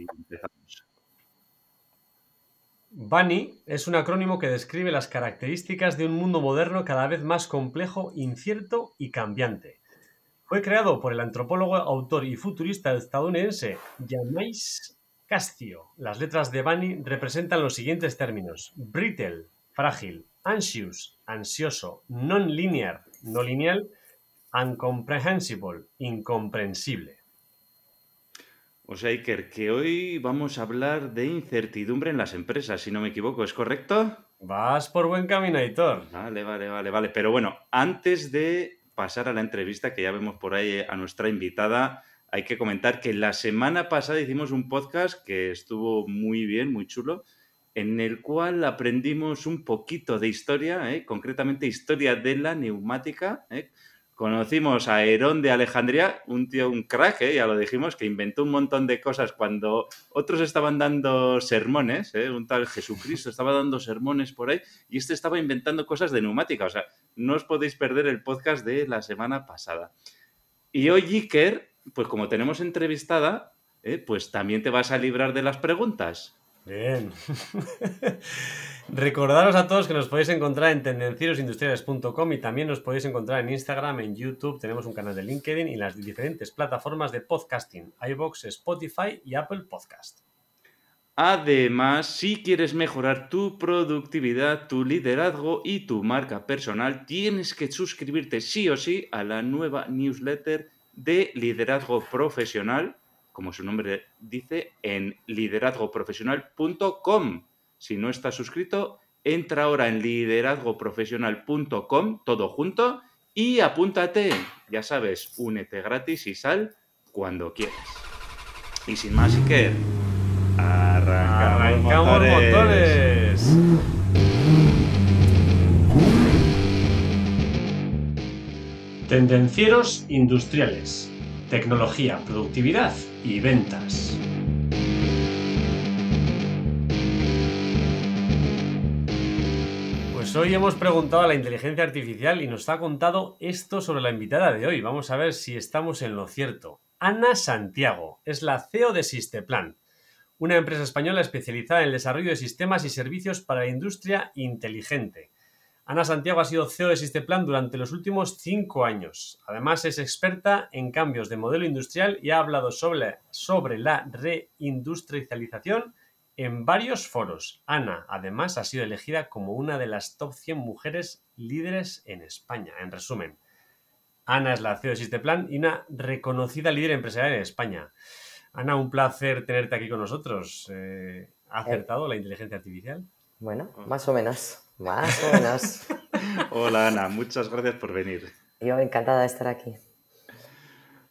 y es un acrónimo que describe las características de un mundo moderno cada vez más complejo, incierto y cambiante. Fue creado por el antropólogo, autor y futurista estadounidense Yamais Castillo. Las letras de BANI representan los siguientes términos: brittle, frágil, anxious, ansioso, non-linear, no lineal, incomprehensible, incomprensible. O sea, Iker, que hoy vamos a hablar de incertidumbre en las empresas, si no me equivoco, ¿es correcto? Vas por buen camino, Aitor. Vale, vale, vale, vale. Pero bueno, antes de pasar a la entrevista, que ya vemos por ahí a nuestra invitada, hay que comentar que la semana pasada hicimos un podcast que estuvo muy bien, muy chulo, en el cual aprendimos un poquito de historia, ¿eh? concretamente historia de la neumática, ¿eh? Conocimos a Herón de Alejandría, un tío, un crack, ¿eh? ya lo dijimos, que inventó un montón de cosas cuando otros estaban dando sermones, ¿eh? un tal Jesucristo estaba dando sermones por ahí y este estaba inventando cosas de neumática. O sea, no os podéis perder el podcast de la semana pasada. Y hoy, Iker, pues como tenemos entrevistada, ¿eh? pues también te vas a librar de las preguntas. Bien. Recordaros a todos que nos podéis encontrar en tendencierosindustriales.com y también nos podéis encontrar en Instagram, en YouTube, tenemos un canal de LinkedIn y las diferentes plataformas de podcasting, iBox, Spotify y Apple Podcast. Además, si quieres mejorar tu productividad, tu liderazgo y tu marca personal, tienes que suscribirte sí o sí a la nueva newsletter de liderazgo profesional como su nombre dice, en liderazgoprofesional.com. Si no estás suscrito, entra ahora en liderazgoprofesional.com, todo junto, y apúntate. Ya sabes, únete gratis y sal cuando quieras. Y sin más, Iker, arrancamos, arrancamos motores. Tendencieros industriales tecnología, productividad y ventas. Pues hoy hemos preguntado a la inteligencia artificial y nos ha contado esto sobre la invitada de hoy. Vamos a ver si estamos en lo cierto. Ana Santiago es la CEO de Sisteplan, una empresa española especializada en el desarrollo de sistemas y servicios para la industria inteligente. Ana Santiago ha sido CEO de Sisteplan durante los últimos cinco años. Además, es experta en cambios de modelo industrial y ha hablado sobre, sobre la reindustrialización en varios foros. Ana, además, ha sido elegida como una de las top 100 mujeres líderes en España. En resumen, Ana es la CEO de Sisteplan y una reconocida líder empresarial en España. Ana, un placer tenerte aquí con nosotros. Eh, ¿Ha acertado la inteligencia artificial? Bueno, más o menos. Más o menos. Hola Ana, muchas gracias por venir. Yo encantada de estar aquí.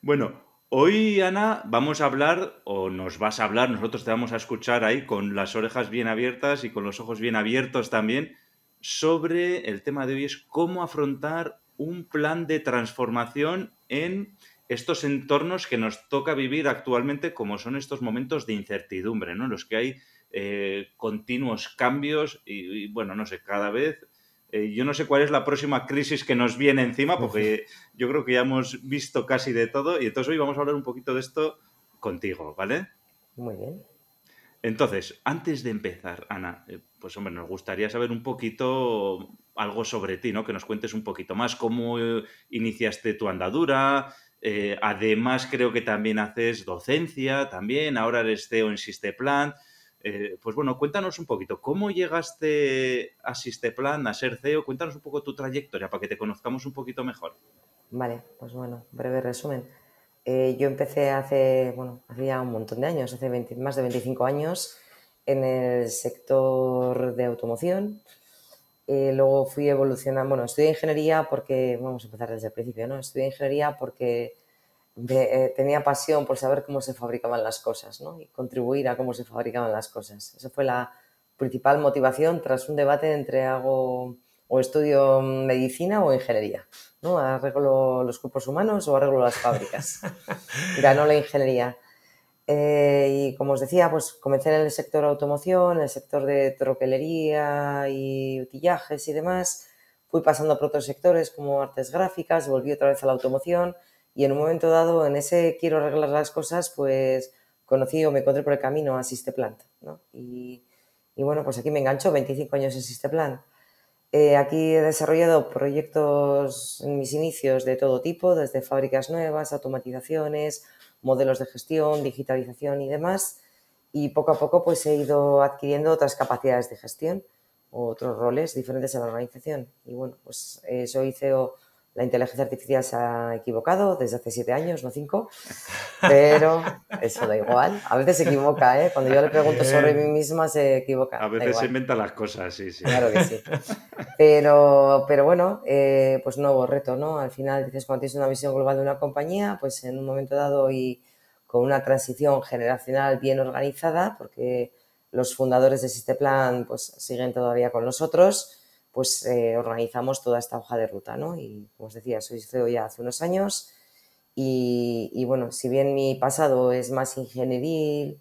Bueno, hoy Ana vamos a hablar, o nos vas a hablar, nosotros te vamos a escuchar ahí con las orejas bien abiertas y con los ojos bien abiertos también, sobre el tema de hoy es cómo afrontar un plan de transformación en estos entornos que nos toca vivir actualmente, como son estos momentos de incertidumbre, ¿no? Los que hay eh, continuos cambios y, bueno, no sé, cada vez... Eh, yo no sé cuál es la próxima crisis que nos viene encima, porque yo creo que ya hemos visto casi de todo y entonces hoy vamos a hablar un poquito de esto contigo, ¿vale? Muy bien. Entonces, antes de empezar, Ana, eh, pues hombre, nos gustaría saber un poquito algo sobre ti, ¿no? Que nos cuentes un poquito más cómo iniciaste tu andadura. Además, creo que también haces docencia, también. Ahora eres CEO en Sisteplan. Eh, pues bueno, cuéntanos un poquito, ¿cómo llegaste a Sisteplan, a ser CEO? Cuéntanos un poco tu trayectoria para que te conozcamos un poquito mejor. Vale, pues bueno, breve resumen. Eh, yo empecé hace, bueno, hacía un montón de años, hace más de 25 años, en el sector de automoción. Eh, luego fui evolucionando, bueno, estudié ingeniería porque, vamos a empezar desde el principio, ¿no? Estudié ingeniería porque eh, tenía pasión por saber cómo se fabricaban las cosas ¿no? y contribuir a cómo se fabricaban las cosas. Esa fue la principal motivación tras un debate entre hago o estudio medicina o ingeniería. ¿no? ¿Arreglo los cuerpos humanos o arreglo las fábricas? Ganó la ingeniería. Eh, y como os decía, pues comencé en el sector automoción, en el sector de troquelería y utillajes y demás. Fui pasando por otros sectores como artes gráficas, volví otra vez a la automoción y en un momento dado, en ese quiero arreglar las cosas, pues conocí o me encontré por el camino a Sisteplant, ¿no? Y, y bueno, pues aquí me engancho, 25 años en Sisteplant. Eh, aquí he desarrollado proyectos en mis inicios de todo tipo, desde fábricas nuevas, automatizaciones, modelos de gestión, digitalización y demás. Y poco a poco pues he ido adquiriendo otras capacidades de gestión, otros roles diferentes en la organización. Y bueno, pues eh, soy CEO la inteligencia artificial se ha equivocado desde hace siete años, no cinco, pero eso da igual. A veces se equivoca, ¿eh? Cuando yo le pregunto sobre mí misma se equivoca. A veces se inventa las cosas, sí, sí. Claro que sí. Pero, pero bueno, eh, pues nuevo reto, ¿no? Al final dices, cuando tienes una visión global de una compañía, pues en un momento dado y con una transición generacional bien organizada, porque los fundadores de Sisteplan pues siguen todavía con nosotros, pues eh, organizamos toda esta hoja de ruta, ¿no? Y como os decía, soy CEO ya hace unos años y, bueno, si bien mi pasado es más ingenieril,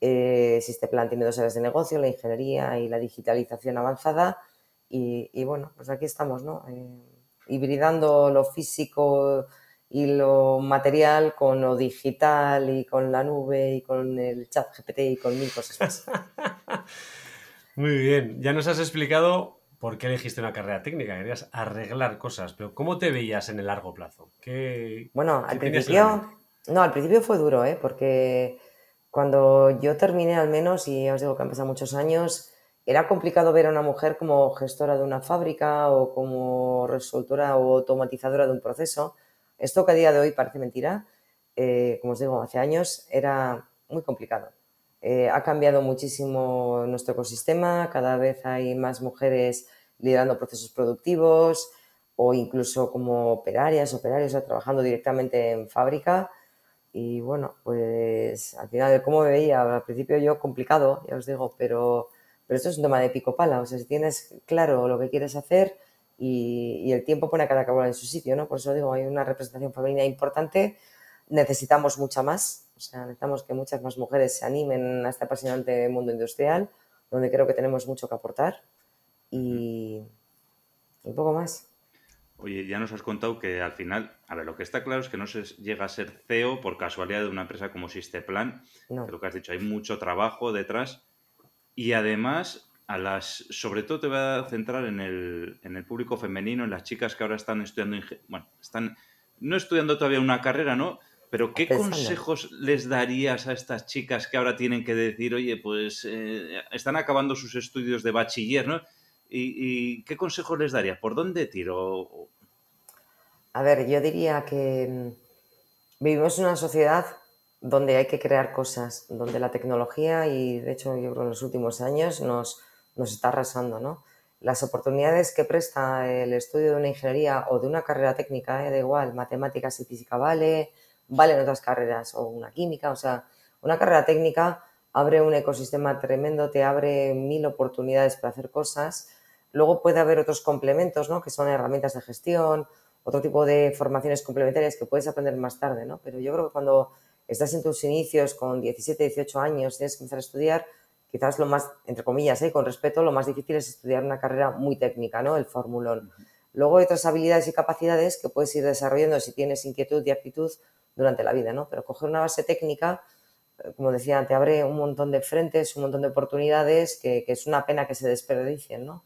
eh, Sisteplan tiene dos áreas de negocio, la ingeniería y la digitalización avanzada y, bueno, pues aquí estamos, ¿no? Eh, hibridando lo físico y lo material con lo digital y con la nube y con el chat GPT y con mil cosas más. Muy bien, ya nos has explicado ¿Por qué elegiste una carrera técnica? Querías arreglar cosas, pero ¿cómo te veías en el largo plazo? ¿Qué, bueno, al principio, no, al principio fue duro, ¿eh? porque cuando yo terminé al menos, y ya os digo que han pasado muchos años, era complicado ver a una mujer como gestora de una fábrica o como resultora o automatizadora de un proceso. Esto que a día de hoy parece mentira, eh, como os digo, hace años era muy complicado. Eh, ha cambiado muchísimo nuestro ecosistema, cada vez hay más mujeres liderando procesos productivos o incluso como operarias, operarios, o trabajando directamente en fábrica. Y bueno, pues al final, ¿cómo veía? Al principio yo complicado, ya os digo, pero, pero esto es un tema de pico pala. O sea, si tienes claro lo que quieres hacer y, y el tiempo pone a cada cabra en su sitio, ¿no? Por eso digo, hay una representación femenina importante, necesitamos mucha más, o sea, necesitamos que muchas más mujeres se animen a este apasionante mundo industrial, donde creo que tenemos mucho que aportar y un poco más. Oye, ya nos has contado que al final, a ver, lo que está claro es que no se llega a ser CEO por casualidad de una empresa como Sisteplan. No. lo que has dicho, hay mucho trabajo detrás. Y además, a las, sobre todo te voy a centrar en el, en el público femenino, en las chicas que ahora están estudiando, bueno, están no estudiando todavía una carrera, ¿no? Pero ¿qué consejos les darías a estas chicas que ahora tienen que decir, oye, pues eh, están acabando sus estudios de bachiller, ¿no? ¿Y, qué consejos les darías? ¿Por dónde tiro? A ver, yo diría que mm, vivimos en una sociedad donde hay que crear cosas, donde la tecnología, y de hecho yo creo en los últimos años, nos, nos está arrasando, ¿no? Las oportunidades que presta el estudio de una ingeniería o de una carrera técnica, eh, da igual, matemáticas y física vale, valen otras carreras o una química, o sea, una carrera técnica abre un ecosistema tremendo, te abre mil oportunidades para hacer cosas. Luego puede haber otros complementos, ¿no? Que son herramientas de gestión, otro tipo de formaciones complementarias que puedes aprender más tarde, ¿no? Pero yo creo que cuando estás en tus inicios con 17, 18 años, tienes que empezar a estudiar, quizás lo más, entre comillas, ¿eh? con respeto, lo más difícil es estudiar una carrera muy técnica, ¿no? El formulón. Luego hay otras habilidades y capacidades que puedes ir desarrollando si tienes inquietud y actitud durante la vida, ¿no? Pero coger una base técnica, eh, como decía, te abre un montón de frentes, un montón de oportunidades que, es una pena que se desperdicien, ¿no?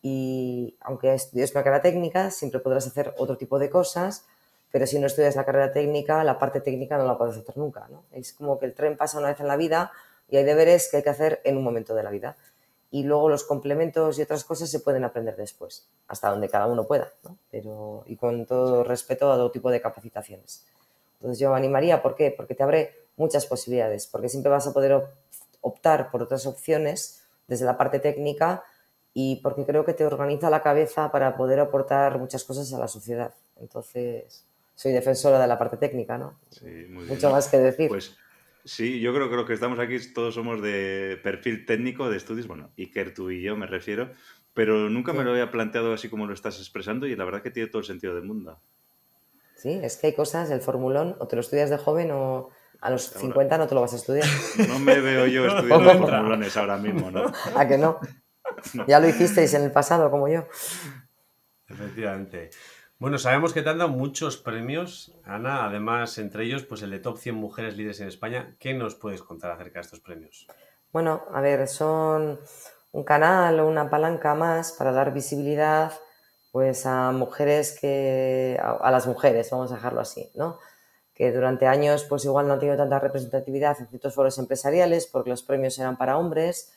Y aunque estudies una carrera técnica, siempre podrás hacer otro tipo de cosas, pero si no estudias la carrera técnica, la parte técnica no la puedes hacer nunca, ¿no? Es como que el tren pasa una vez en la vida y hay deberes que hay que hacer en un momento de la vida. Y luego los complementos y otras cosas se pueden aprender después, hasta donde cada uno pueda, ¿no? Pero, y con todo respeto a todo tipo de capacitaciones. Entonces yo animaría, ¿por qué? Porque te abre muchas posibilidades, porque siempre vas a poder optar por otras opciones desde la parte técnica y porque creo que te organiza la cabeza para poder aportar muchas cosas a la sociedad. Entonces, soy defensora de la parte técnica, ¿no? Sí, muy bien. Mucho más que decir. Pues sí, yo creo que los que estamos aquí todos somos de perfil técnico de estudios, bueno, Iker, tú y yo me refiero, pero nunca me lo había planteado así como lo estás expresando y la verdad que tiene todo el sentido del mundo. Sí, es que hay cosas, el formulón, o te lo estudias de joven o a los 50 no te lo vas a estudiar. No me veo yo estudiando formulones ahora mismo, ¿no? ¿A que no? Ya lo hicisteis en el pasado, como yo. Efectivamente. Bueno, sabemos que te han dado muchos premios, Ana, además entre ellos pues el de Top 100 Mujeres Líderes en España. ¿Qué nos puedes contar acerca de estos premios? Bueno, a ver, son un canal o una palanca más para dar visibilidad pues a mujeres que, a, las mujeres, vamos a dejarlo así, ¿no? Que durante años pues igual no han tenido tanta representatividad en ciertos foros empresariales porque los premios eran para hombres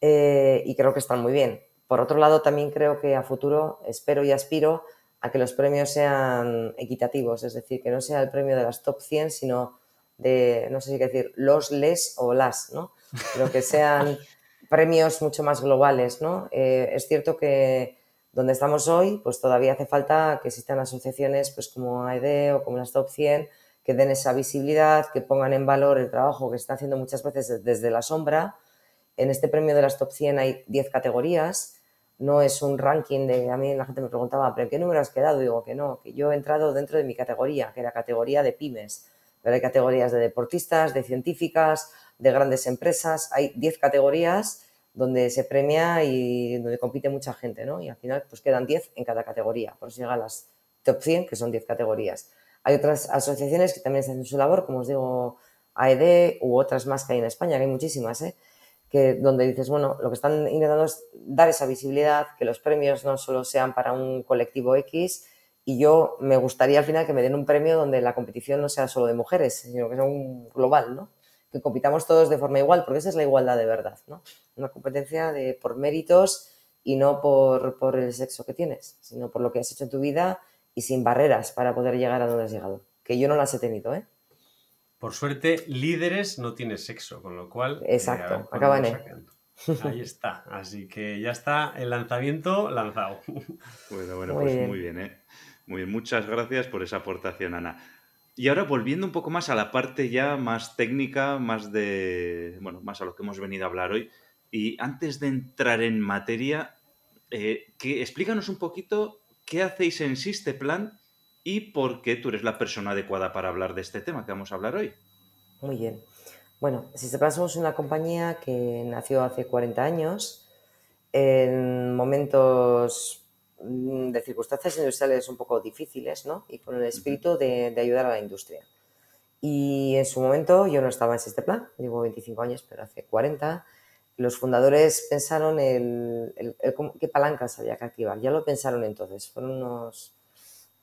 eh, y creo que están muy bien. Por otro lado, también creo que a futuro espero y aspiro a que los premios sean equitativos, es decir, que no sea el premio de las top 100, sino de, no sé si decir, los, les o las, ¿no? Pero que sean premios mucho más globales, ¿no? Eh, es cierto que donde estamos hoy, pues todavía hace falta que existan asociaciones pues como AED o como las Top 100 que den esa visibilidad, que pongan en valor el trabajo que se está haciendo muchas veces desde la sombra. En este premio de las Top 100 hay 10 categorías, no es un ranking de, a mí la gente me preguntaba, ¿pero qué número has quedado? Digo que no, que yo he entrado dentro de mi categoría, que era categoría de pymes, pero hay categorías de deportistas, de científicas, de grandes empresas, hay 10 categorías donde se premia y donde compite mucha gente, ¿no? Y al final pues quedan 10 en cada categoría, por eso llega a las top 100, que son 10 categorías. Hay otras asociaciones que también hacen su labor, como os digo, AED u otras más que hay en España, que hay muchísimas, ¿eh? que donde dices, bueno, lo que están intentando es dar esa visibilidad, que los premios no solo sean para un colectivo X, y yo me gustaría al final que me den un premio donde la competición no sea solo de mujeres, sino que sea un global, ¿no? Que compitamos todos de forma igual, porque esa es la igualdad de verdad, ¿no? Una competencia de, por méritos y no por, por el sexo que tienes, sino por lo que has hecho en tu vida y sin barreras para poder llegar a donde has llegado. Que yo no las he tenido, ¿eh? Por suerte, líderes no tiene sexo, con lo cual. Eh, Exacto, acaba en E. Ahí está. Así que ya está el lanzamiento lanzado. Bueno, bueno, pues muy bien, ¿eh? Muy bien, muchas gracias por esa aportación, Ana. Y ahora volviendo un poco más a la parte ya más técnica, más de. Bueno, más a lo que hemos venido a hablar hoy. Y antes de entrar en materia, eh, que explícanos un poquito qué hacéis en Sisteplan y por qué tú eres la persona adecuada para hablar de este tema que vamos a hablar hoy. Muy bien. Bueno, si somos una compañía que nació hace 40 años, en momentos de circunstancias industriales un poco difíciles, ¿no? Y con el espíritu de, ayudar a la industria. Y en su momento yo no estaba en este plan, llevo 25 años, pero hace 40. Los fundadores pensaron en qué palancas había que activar. Ya lo pensaron entonces. Fueron unos,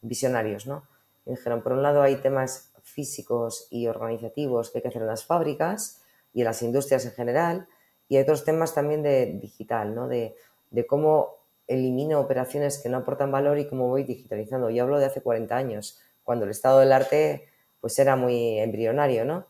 visionarios, ¿no? dijeron, por un lado hay temas físicos y organizativos que hay que hacer en las fábricas y en las industrias en general, y hay otros temas también de digital, ¿no? De, cómo elimino operaciones que no aportan valor y cómo voy digitalizando. Yo hablo de hace 40 años, cuando el estado del arte pues era muy embrionario, ¿no?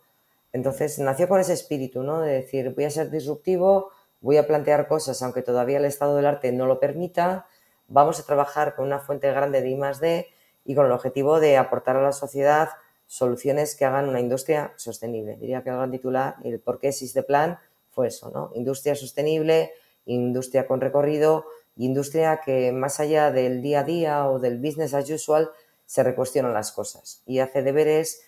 Entonces nació con ese espíritu, ¿no? De decir, voy a ser disruptivo, voy a plantear cosas aunque todavía el estado del arte no lo permita, vamos a trabajar con una fuente grande de I+D y con el objetivo de aportar a la sociedad soluciones que hagan una industria sostenible. Diría que el gran titular y el por qué existe plan fue eso, ¿no? Industria sostenible, industria con recorrido, industria que más allá del día a día o del business as usual se recuestionan las cosas y hace deberes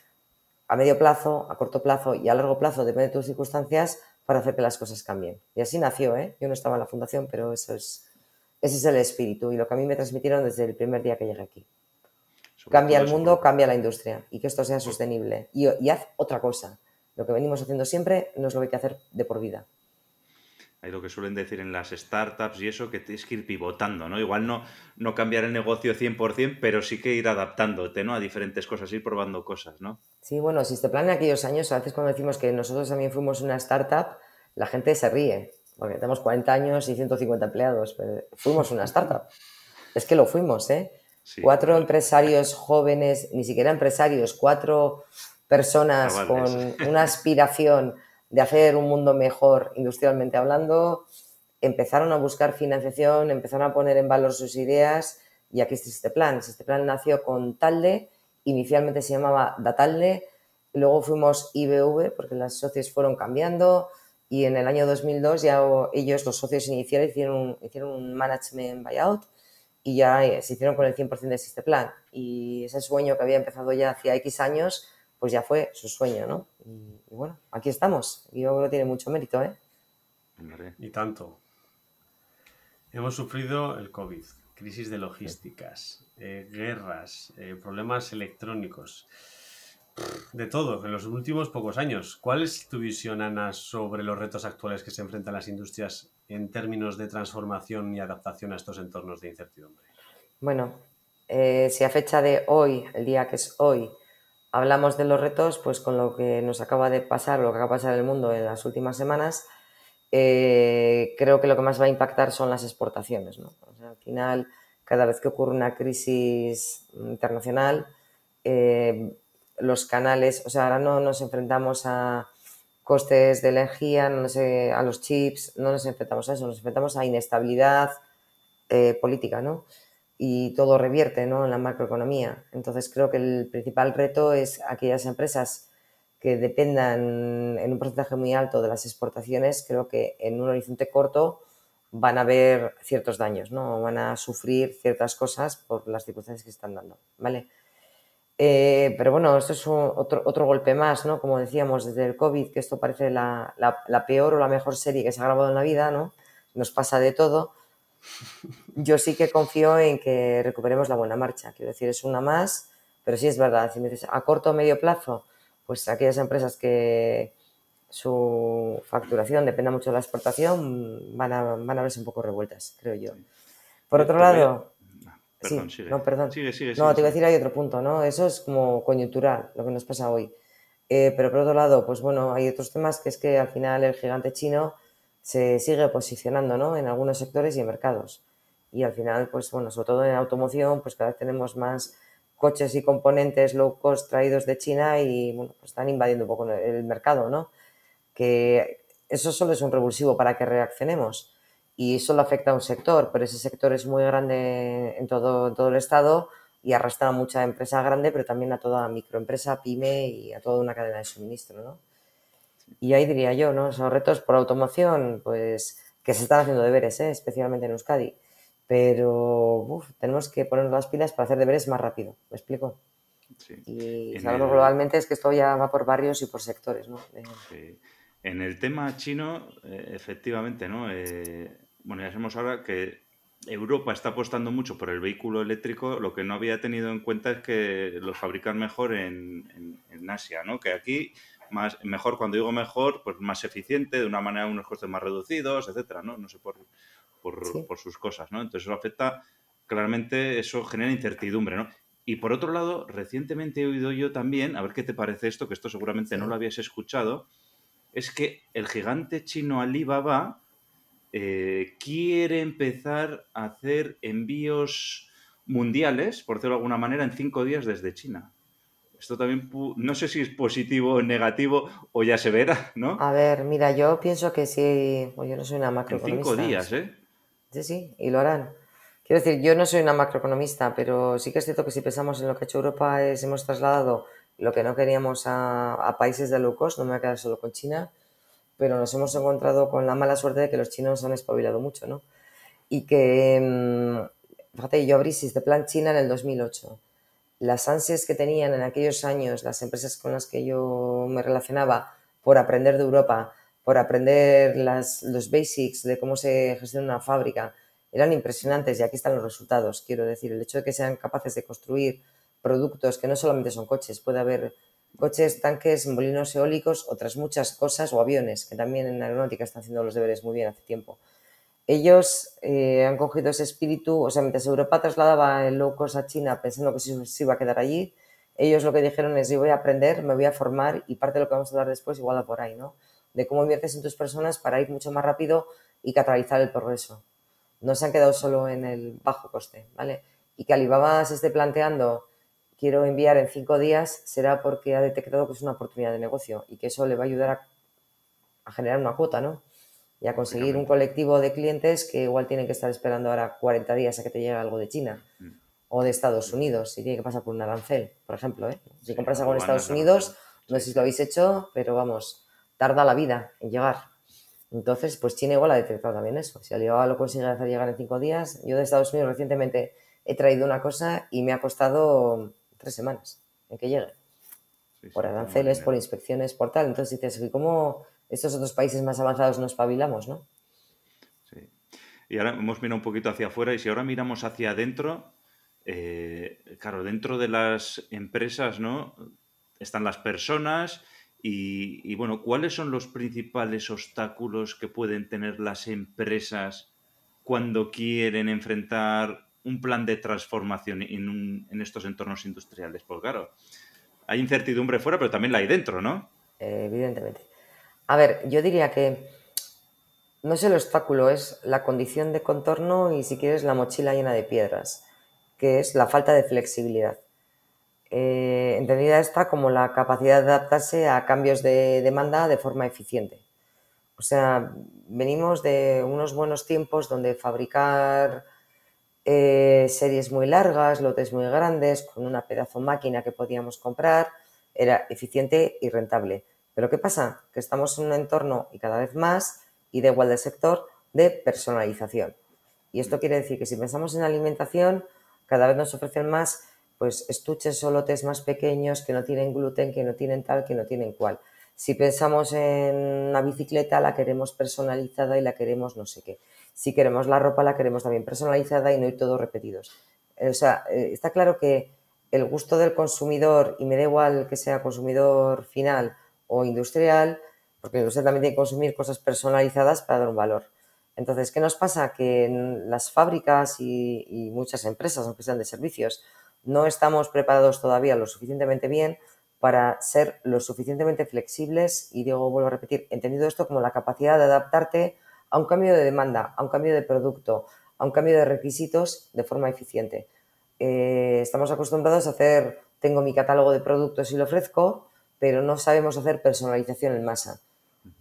a medio plazo, a corto plazo y a largo plazo, depende de tus circunstancias, para hacer que las cosas cambien. Y así nació, ¿eh? Yo no estaba en la fundación, pero eso es, ese es el espíritu y lo que a mí me transmitieron desde el primer día que llegué aquí cambia el mundo, cambia la industria y que esto sea sostenible. Y, haz otra cosa. Lo que venimos haciendo siempre no es lo que hay que hacer de por vida. Hay lo que suelen decir en las startups y eso, que tienes que ir pivotando, ¿no? Igual no, no cambiar el negocio 100%, pero sí que ir adaptándote, ¿no? A diferentes cosas, ir probando cosas, ¿no? Sí, bueno, si te plan en aquellos años, a veces cuando decimos que nosotros también fuimos una startup, la gente se ríe, porque tenemos 40 años y 150 empleados, pero fuimos una startup. Es que lo fuimos, ¿eh? cuatro empresarios jóvenes, ni siquiera empresarios, cuatro personas con una aspiración de hacer un mundo mejor industrialmente hablando, empezaron a buscar financiación, empezaron a poner en valor sus ideas y aquí está este plan. Este plan nació con Talde, inicialmente se llamaba Datalde, luego fuimos IBV porque las socios fueron cambiando y en el año 2002 ya ellos, los socios iniciales, hicieron, hicieron un management buyout y ya eh, se hicieron con el 100% de este plan. Y ese sueño que había empezado ya hacía X años, pues ya fue su sueño, ¿no? Y, bueno, aquí estamos. Y yo creo que tiene mucho mérito, ¿eh? Y tanto. Hemos sufrido el COVID. crisis de logísticas, eh, guerras, eh, problemas electrónicos, de todo en los últimos pocos años. ¿Cuál es tu visión, Ana, sobre los retos actuales que se enfrentan las industrias en términos de transformación y adaptación a estos entornos de incertidumbre? Bueno, eh, si a fecha de hoy, el día que es hoy, hablamos de los retos, pues con lo que nos acaba de pasar, lo que acaba de pasar en el mundo en las últimas semanas, eh, creo que lo que más va a impactar son las exportaciones. ¿no? al final, cada vez que ocurre una crisis internacional, eh, los canales, o sea, ahora no nos enfrentamos a costes de energía, no a los chips, no nos enfrentamos a eso, nos enfrentamos a inestabilidad eh, política, ¿no? Y todo revierte, ¿no? En la macroeconomía. Entonces creo que el principal reto es aquellas empresas que dependan en un porcentaje muy alto de las exportaciones, creo que en un horizonte corto van a haber ciertos daños, ¿no? Van a sufrir ciertas cosas por las circunstancias que están dando, ¿vale? Eh, pero bueno, esto es otro, otro, golpe más, ¿no? Como decíamos, desde el COVID, que esto parece la, la, peor o la mejor serie que se ha grabado en la vida, ¿no? Nos pasa de todo. Yo sí que confío en que recuperemos la buena marcha. Quiero decir, es una más, pero sí es verdad. Si me dices a corto o medio plazo, pues aquellas empresas que su facturación dependa mucho de la exportación van a, van a verse un poco revueltas, creo yo. Por otro lado, Perdón, sigue. No, perdón. Sigue, sigue, no, te iba a decir hay otro punto, ¿no? Eso es como coyuntural, lo que nos pasa hoy. Eh, pero por otro lado, pues bueno, hay otros temas que es que al final el gigante chino se sigue posicionando, ¿no? En algunos sectores y en mercados. Y al final, pues bueno, sobre todo en automoción, pues cada vez tenemos más coches y componentes low cost traídos de China y bueno, pues están invadiendo un poco el mercado, ¿no? Que eso solo es un revulsivo para que reaccionemos y solo afecta a un sector, pero ese sector es muy grande en todo, todo el estado y arrastra a mucha empresa grande, pero también a toda microempresa, pyme y a toda una cadena de suministro, ¿no? Y ahí diría yo, ¿no? Esos retos por automoción, pues que se están haciendo deberes, ¿eh? especialmente en Euskadi, pero tenemos que poner las pilas para hacer deberes más rápido, ¿me explico? Sí. Y si hablamos globalmente es que esto ya va por barrios y por sectores, ¿no? Sí. En el tema chino, eh, efectivamente, ¿no? Eh, bueno, ya sabemos ahora que Europa está apostando mucho por el vehículo eléctrico, lo que no había tenido en cuenta es que los fabrican mejor en, Asia, ¿no? Que aquí, más, mejor, cuando digo mejor, pues más eficiente, de una manera unos costes más reducidos, etcétera, ¿no? No sé, por, por, sus cosas, ¿no? Entonces eso afecta, claramente, eso genera incertidumbre, ¿no? Y por otro lado, recientemente he oído yo también, a ver qué te parece esto, que esto seguramente no lo habías escuchado, es que el gigante chino Alibaba eh, quiere empezar a hacer envíos mundiales, por decirlo de alguna manera, en cinco días desde China. Esto también, no sé si es positivo o negativo o ya se verá, ¿no? A ver, mira, yo pienso que sí, yo no soy una macroeconomista. En cinco días, ¿eh? Sí, sí, y lo harán. Quiero decir, yo no soy una macroeconomista, pero sí que es cierto que si pensamos en lo que ha hecho Europa es hemos trasladado lo que no queríamos a, a países de low cost, no me voy a quedar solo con China, pero nos hemos encontrado con la mala suerte de que los chinos han espabilado mucho, ¿no? Y que, mm, fíjate, yo abrí de Plan China en el 2008. Las ansias que tenían en aquellos años las empresas con las que yo me relacionaba por aprender de Europa, por aprender las, los basics de cómo se gestiona una fábrica, eran impresionantes y aquí están los resultados. Quiero decir, el hecho de que sean capaces de construir productos que no solamente son coches, puede haber coches, tanques, molinos eólicos, otras muchas cosas, o aviones, que también en aeronáutica están haciendo los deberes muy bien hace tiempo. Ellos eh, han cogido ese espíritu, o sea, mientras Europa trasladaba el low cost a China pensando que se, iba a quedar allí, ellos lo que dijeron es, yo voy a aprender, me voy a formar y parte de lo que vamos a hablar después igual va por ahí, ¿no? De cómo inviertes en tus personas para ir mucho más rápido y catalizar el progreso. No se han quedado solo en el bajo coste, ¿vale? Y que Alibaba se esté planteando quiero enviar en cinco días será porque ha detectado que es una oportunidad de negocio y que eso le va a ayudar a, generar una cuota, ¿no? Y a conseguir un colectivo de clientes que igual tienen que estar esperando ahora 40 días a que te llegue algo de China mm. o de Estados Unidos, si tiene que pasar por un arancel, por ejemplo. ¿eh? Si compras algo en Estados Unidos, no sé si lo habéis hecho, pero vamos, tarda la vida en llegar. Entonces, pues China igual ha detectado también eso. Si Alibaba lo consigue hacer llegar en cinco días, yo de Estados Unidos recientemente he traído una cosa y me ha costado tres semanas en que llegue. por aranceles, por inspecciones, por tal. Entonces dices, ¿cómo estos otros países más avanzados nos espabilamos, no? Sí. Y ahora hemos mirado un poquito hacia afuera y si ahora miramos hacia adentro, eh, claro, dentro de las empresas, ¿no? Están las personas y, bueno, ¿cuáles son los principales obstáculos que pueden tener las empresas cuando quieren enfrentar un plan de transformación en, en estos entornos industriales? Pues claro, hay incertidumbre fuera, pero también la hay dentro, ¿no? evidentemente. A ver, yo diría que no es el obstáculo, es la condición de contorno y si quieres la mochila llena de piedras, que es la falta de flexibilidad. Eh, entendida esta como la capacidad de adaptarse a cambios de demanda de forma eficiente. O sea, venimos de unos buenos tiempos donde fabricar eh, series muy largas, lotes muy grandes, con una pedazo máquina que podíamos comprar, era eficiente y rentable. Pero ¿qué pasa? Que estamos en un entorno y cada vez más, y de igual del sector, de personalización. Y esto quiere decir que si pensamos en alimentación, cada vez nos ofrecen más pues estuches o lotes más pequeños que no tienen gluten, que no tienen tal, que no tienen cual. Si pensamos en una bicicleta, la queremos personalizada y la queremos no sé qué. Si queremos la ropa, la queremos también personalizada y no ir todos repetidos. O sea, eh, está claro que el gusto del consumidor, y me da igual que sea consumidor final o industrial, porque usted también tiene que consumir cosas personalizadas para dar un valor. Entonces, ¿qué nos pasa? Que en las fábricas y muchas empresas, aunque sean de servicios, no estamos preparados todavía lo suficientemente bien para ser lo suficientemente flexibles y digo, vuelvo a repetir, entendido esto como la capacidad de adaptarte a un cambio de demanda, a un cambio de producto, a un cambio de requisitos de forma eficiente. Eh, estamos acostumbrados a hacer, tengo mi catálogo de productos y lo ofrezco, pero no sabemos hacer personalización en masa.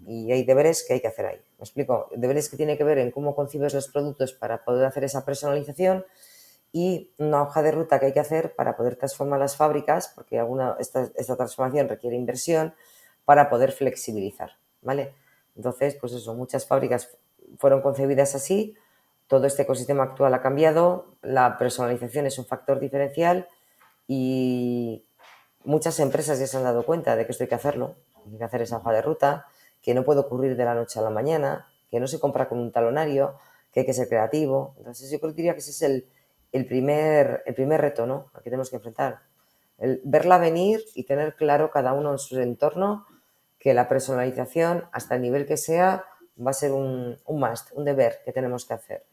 Y hay deberes que hay que hacer ahí. ¿Me explico? Deberes que tiene que ver en cómo concibes los productos para poder hacer esa personalización y una hoja de ruta que hay que hacer para poder transformar las fábricas, porque alguna, esta, esta transformación requiere inversión, para poder flexibilizar, ¿vale? Entonces, pues eso, muchas fábricas fueron concebidas así, todo este ecosistema actual ha cambiado, la personalización es un factor diferencial y muchas empresas ya se han dado cuenta de que esto hay que hacerlo, hay que hacer esa hoja de ruta, que no puede ocurrir de la noche a la mañana, que no se compra con un talonario, que hay que ser creativo. Entonces, yo creo diría que ese es el, el primer, el primer reto ¿no? al que tenemos que enfrentar. El verla venir y tener claro cada uno en su entorno que la personalización, hasta el nivel que sea, va a ser un, un must, un deber que tenemos que hacer.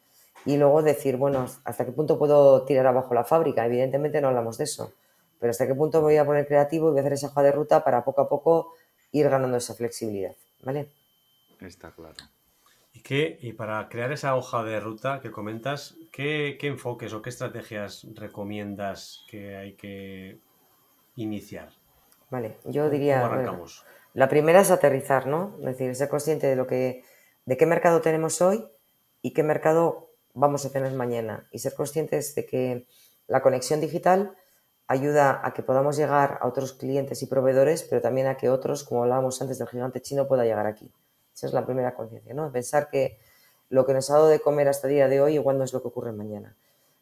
Y luego decir, bueno, ¿hasta qué punto puedo tirar abajo la fábrica? Evidentemente no hablamos de eso, pero ¿hasta qué punto me voy a poner creativo y voy a hacer esa hoja de ruta para poco a poco ir ganando esa flexibilidad? ¿Vale? Está claro. ¿Y, qué, y para crear esa hoja de ruta que comentas, ¿qué, enfoques o qué estrategias recomiendas que hay que iniciar? Vale, yo diría. la primera es aterrizar, ¿no? Es decir, ser consciente de lo que, de qué mercado tenemos hoy y qué mercado vamos a tener mañana. Y ser conscientes de que la conexión digital ayuda a que podamos llegar a otros clientes y proveedores, pero también a que otros, como hablábamos antes del gigante chino, pueda llegar aquí. Esa es la primera conciencia, ¿no? Pensar que lo que nos ha dado de comer hasta el día de hoy igual no es lo que ocurre mañana.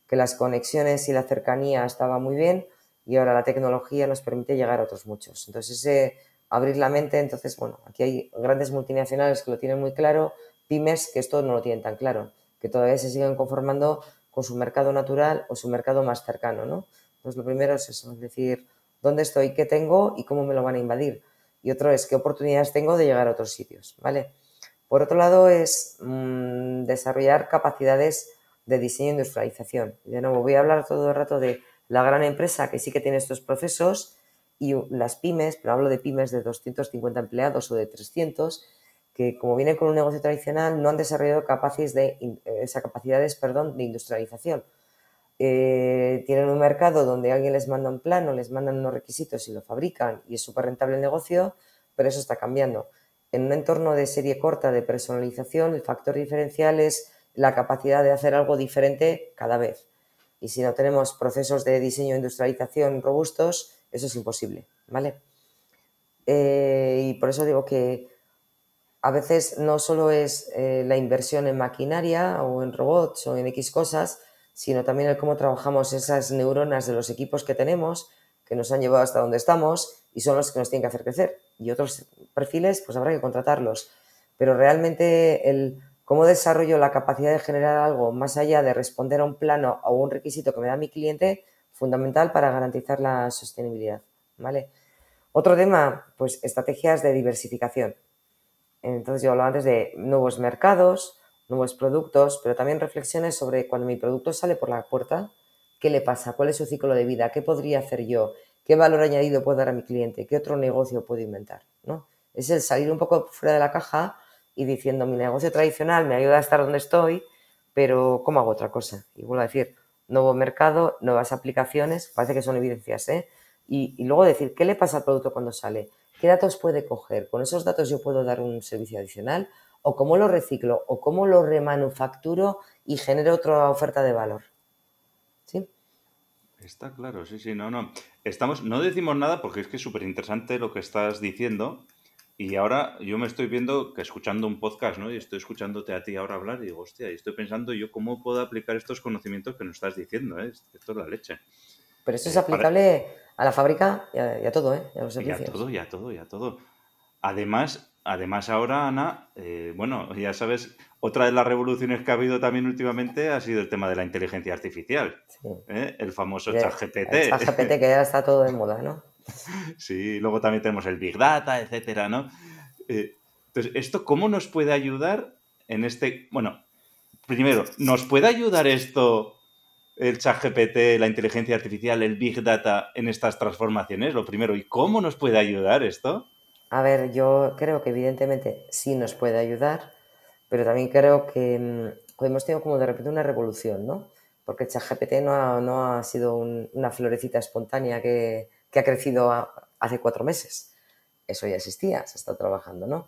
Que las conexiones y la cercanía estaban muy bien y ahora la tecnología nos permite llegar a otros muchos. Entonces, ese abrir la mente, entonces, bueno, aquí hay grandes multinacionales que lo tienen muy claro, pymes que esto no lo tienen tan claro, que todavía se siguen conformando con su mercado natural o su mercado más cercano, ¿no? Entonces, lo primero es eso, es decir, dónde estoy, qué tengo y cómo me lo van a invadir y otro es qué oportunidades tengo de llegar a otros sitios, ¿vale? Por otro lado es mm, desarrollar capacidades de diseño e industrialización. De nuevo, voy a hablar todo el rato de la gran empresa que sí que tiene estos procesos y las pymes, pero hablo de pymes de 250 empleados o de 300, que como vienen con un negocio tradicional no han desarrollado capaces de, eh, capacidades de industrialización. Eh, tienen un mercado donde alguien les manda un plano, les mandan unos requisitos y lo fabrican y es súper rentable el negocio, pero eso está cambiando. En un entorno de serie corta de personalización, el factor diferencial es la capacidad de hacer algo diferente cada vez. Y si no tenemos procesos de diseño e industrialización robustos, eso es imposible, ¿vale? Eh, y por eso digo que a veces no solo es eh, la inversión en maquinaria o en robots o en X cosas, sino también el cómo trabajamos esas neuronas de los equipos que tenemos, que nos han llevado hasta donde estamos y son los que nos tienen que hacer crecer. Y otros perfiles, pues habrá que contratarlos. Pero realmente el ¿Cómo desarrollo la capacidad de generar algo más allá de responder a un plano o un requisito que me da mi cliente? Fundamental para garantizar la sostenibilidad. ¿vale? Otro tema, pues estrategias de diversificación. Entonces yo hablaba antes de nuevos mercados, nuevos productos, pero también reflexiones sobre cuando mi producto sale por la puerta, ¿qué le pasa? ¿Cuál es su ciclo de vida? ¿Qué podría hacer yo? ¿Qué valor añadido puedo dar a mi cliente? ¿Qué otro negocio puedo inventar? ¿no? Es el salir un poco fuera de la caja y diciendo, mi negocio tradicional me ayuda a estar donde estoy, pero ¿cómo hago otra cosa? Y vuelvo a decir, nuevo mercado, nuevas aplicaciones, parece que son evidencias, ¿eh? Y, y luego decir, ¿qué le pasa al producto cuando sale? ¿Qué datos puede coger? ¿Con esos datos yo puedo dar un servicio adicional? ¿O cómo lo reciclo? ¿O cómo lo remanufacturo y genero otra oferta de valor? ¿Sí? Está claro, sí, sí, no, no. Estamos, no decimos nada porque es que es súper interesante lo que estás diciendo. Y ahora yo me estoy viendo que escuchando un podcast, ¿no? Y estoy escuchándote a ti ahora hablar y digo, hostia, y estoy pensando yo cómo puedo aplicar estos conocimientos que nos estás diciendo, ¿eh? Esto es la leche. Pero eso es aplicable a la fábrica y a, todo, ¿eh? Y a los servicios. Y a todo, y a todo, y a todo. Además, además ahora, Ana, eh, bueno, ya sabes, otra de las revoluciones que ha habido también últimamente ha sido el tema de la inteligencia artificial. ¿eh? El famoso ChatGPT. El ChatGPT que ya está todo de moda, ¿no? Sí, luego también tenemos el Big Data, etcétera, ¿no? Eh, entonces, ¿esto cómo nos puede ayudar en este. Bueno, primero, ¿nos puede ayudar esto el chat GPT, la inteligencia artificial, el Big Data en estas transformaciones? Lo primero, ¿y cómo nos puede ayudar esto? A ver, yo creo que evidentemente sí nos puede ayudar, pero también creo que mm, hemos tenido como de repente una revolución, ¿no? Porque ChatGPT no ha, no ha sido una florecita espontánea que, que, ha crecido hace cuatro meses. Eso ya existía, se está trabajando, ¿no?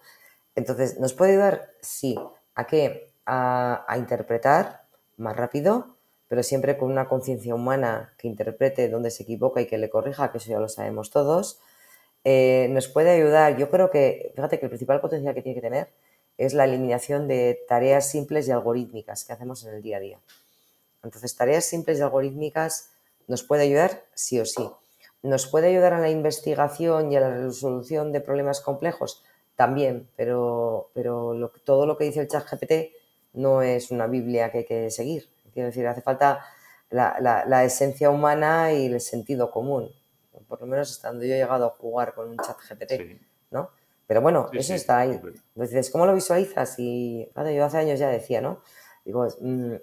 Entonces, ¿nos puede ayudar? Sí. ¿A qué? A, a interpretar más rápido, pero siempre con una conciencia humana que interprete dónde se equivoca y que le corrija, que eso ya lo sabemos todos, eh, nos puede ayudar. Yo creo que, fíjate que el principal potencial que tiene que tener es la eliminación de tareas simples y algorítmicas que hacemos en el día a día. Entonces, tareas simples y algorítmicas nos puede ayudar sí o sí. ¿Nos puede ayudar a la investigación y a la resolución de problemas complejos? También, pero, pero todo lo que dice el chat GPT no es una Biblia que hay que seguir. Quiero decir, hace falta la, esencia humana y el sentido común. Por lo menos estando yo he llegado a jugar con un chat GPT, ¿no? Pero bueno, eso está ahí. Entonces, ¿cómo lo visualizas? Y yo hace años ya decía, ¿no? Digo, mm,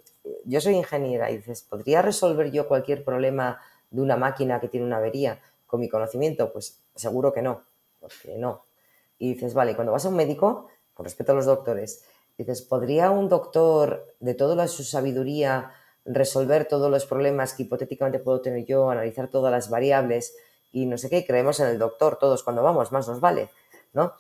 yo soy ingeniera y dices, ¿podría resolver yo cualquier problema de una máquina que tiene una avería con mi conocimiento? Pues seguro que no, porque no. Y dices, vale, cuando vas a un médico, con respeto a los doctores, Dices, ¿podría un doctor, de toda su sabiduría, resolver todos los problemas que hipotéticamente puedo tener yo, analizar todas las variables y no sé qué? creemos en el doctor todos cuando vamos, más nos vale, ¿no?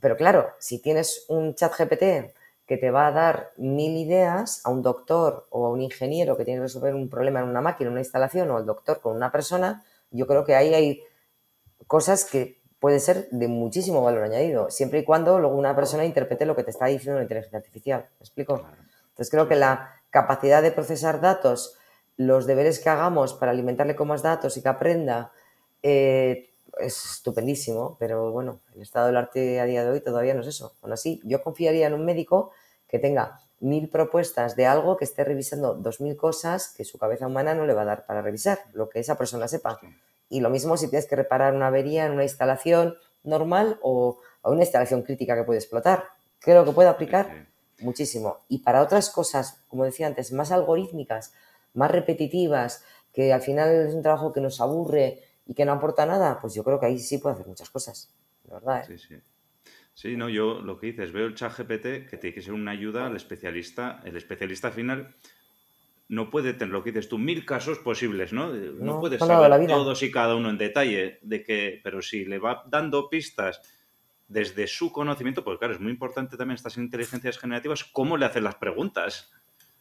Pero claro, si tienes un chat GPT que te va a dar mil ideas a un doctor o a un ingeniero que tiene que resolver un problema en una máquina, una instalación, o al doctor con una persona, yo creo que ahí hay cosas que puede ser de muchísimo valor añadido, siempre y cuando luego una persona interprete lo que te está diciendo la inteligencia artificial. ¿Me explico? Entonces creo que la capacidad de procesar datos, los deberes que hagamos para alimentarle con más datos y que aprenda, eh, es estupendísimo, pero bueno, el estado del arte a día de hoy todavía no es eso. Aún así, yo confiaría en un médico que tenga mil propuestas de algo que esté revisando dos mil cosas que su cabeza humana no le va a dar para revisar, lo que esa persona sepa. Y lo mismo si tienes que reparar una avería en una instalación normal o, una instalación crítica que puede explotar. Creo que puede aplicar muchísimo. Y para otras cosas, como decía antes, más algorítmicas, más repetitivas, que al final es un trabajo que nos aburre y que no aporta nada, pues yo creo que ahí sí puede hacer muchas cosas. De verdad. ¿eh? Sí, sí. Sí, no, yo lo que dices, veo el chat GPT que tiene que ser una ayuda al especialista. El especialista final no puede tener lo que dices tú, mil casos posibles, ¿no? No, puede saber todos y cada uno en detalle, de que, pero si le va dando pistas desde su conocimiento, pues claro, es muy importante también estas inteligencias generativas, cómo le hacen las preguntas.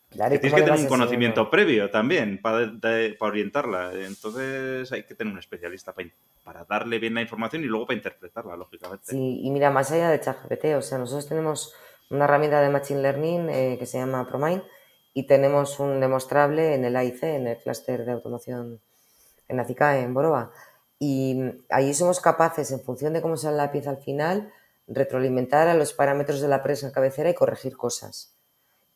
Claro, tienes que tener un conocimiento previo también para, orientarla. Entonces hay que tener un especialista para, darle bien la información y luego para interpretarla, lógicamente. Sí, y mira, más allá de ChatGPT, o sea, nosotros tenemos una herramienta de Machine Learning eh, que se llama ProMind, y tenemos un demostrable en el AIC, en el clúster de automoción en ACICAE, en Boroa. Y ahí somos capaces, en función de cómo sale la pieza al final, retroalimentar a los parámetros de la presa en cabecera y corregir cosas.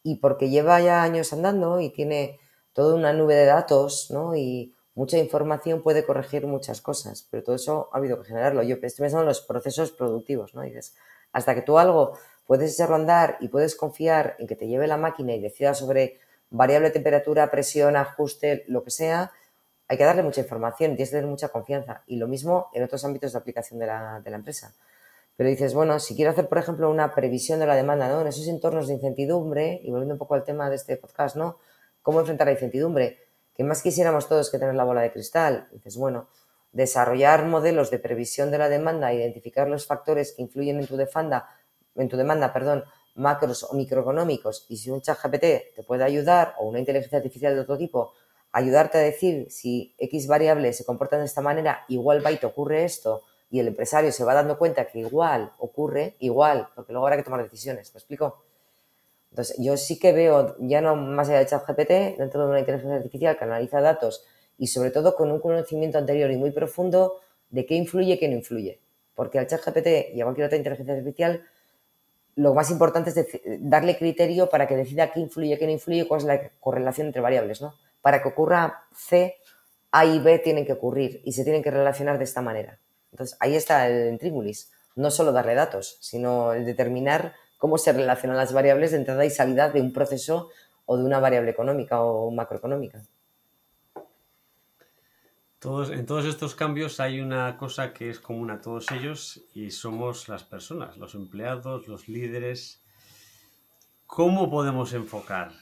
y porque lleva ya años andando y tiene toda una nube de datos, ¿no? Y mucha información puede corregir muchas cosas, pero todo eso ha habido que generarlo. Yo estoy pensando en los procesos productivos, ¿no? dices, hasta que tú algo puedes echarlo andar y puedes confiar en que te lleve la máquina y decida sobre variable temperatura, presión, ajuste, lo que sea, hay que darle mucha información tienes que tener mucha confianza. Y lo mismo en otros ámbitos de aplicación de la, de la empresa. Pero dices, bueno, si quiero hacer, por ejemplo, una previsión de la demanda, ¿no? En esos entornos de incertidumbre, y volviendo un poco al tema de este podcast, ¿no? ¿Cómo enfrentar la incertidumbre? Que más quisiéramos todos que tener la bola de cristal. dices, bueno, desarrollar modelos de previsión de la demanda, identificar los factores que influyen en tu demanda, en tu demanda, perdón, macros o microeconómicos, y si un chat GPT te puede ayudar, o una inteligencia artificial de otro tipo, ayudarte a decir si X variable se comporta de esta manera, igual va y te ocurre esto, y el empresario se va dando cuenta que igual ocurre, igual, porque luego habrá que tomar decisiones, ¿me explico? Entonces, yo sí que veo, ya no más allá de ChatGPT, dentro de una inteligencia artificial que analiza datos y sobre todo con un conocimiento anterior y muy profundo de qué influye y qué no influye. Porque al ChatGPT y a cualquier otra inteligencia artificial, lo más importante es darle criterio para que decida qué influye, qué no influye, cuál es la correlación entre variables, ¿no? Para que ocurra C, A y B tienen que ocurrir y se tienen que relacionar de esta manera. Entonces, ahí está el trímulis. No solo darle datos, sino el determinar cómo se relacionan las variables de entrada y salida de un proceso o de una variable económica o macroeconómica. Todos, en todos estos cambios hay una cosa que es común a todos ellos y somos las personas, los empleados, los líderes. ¿Cómo podemos enfocar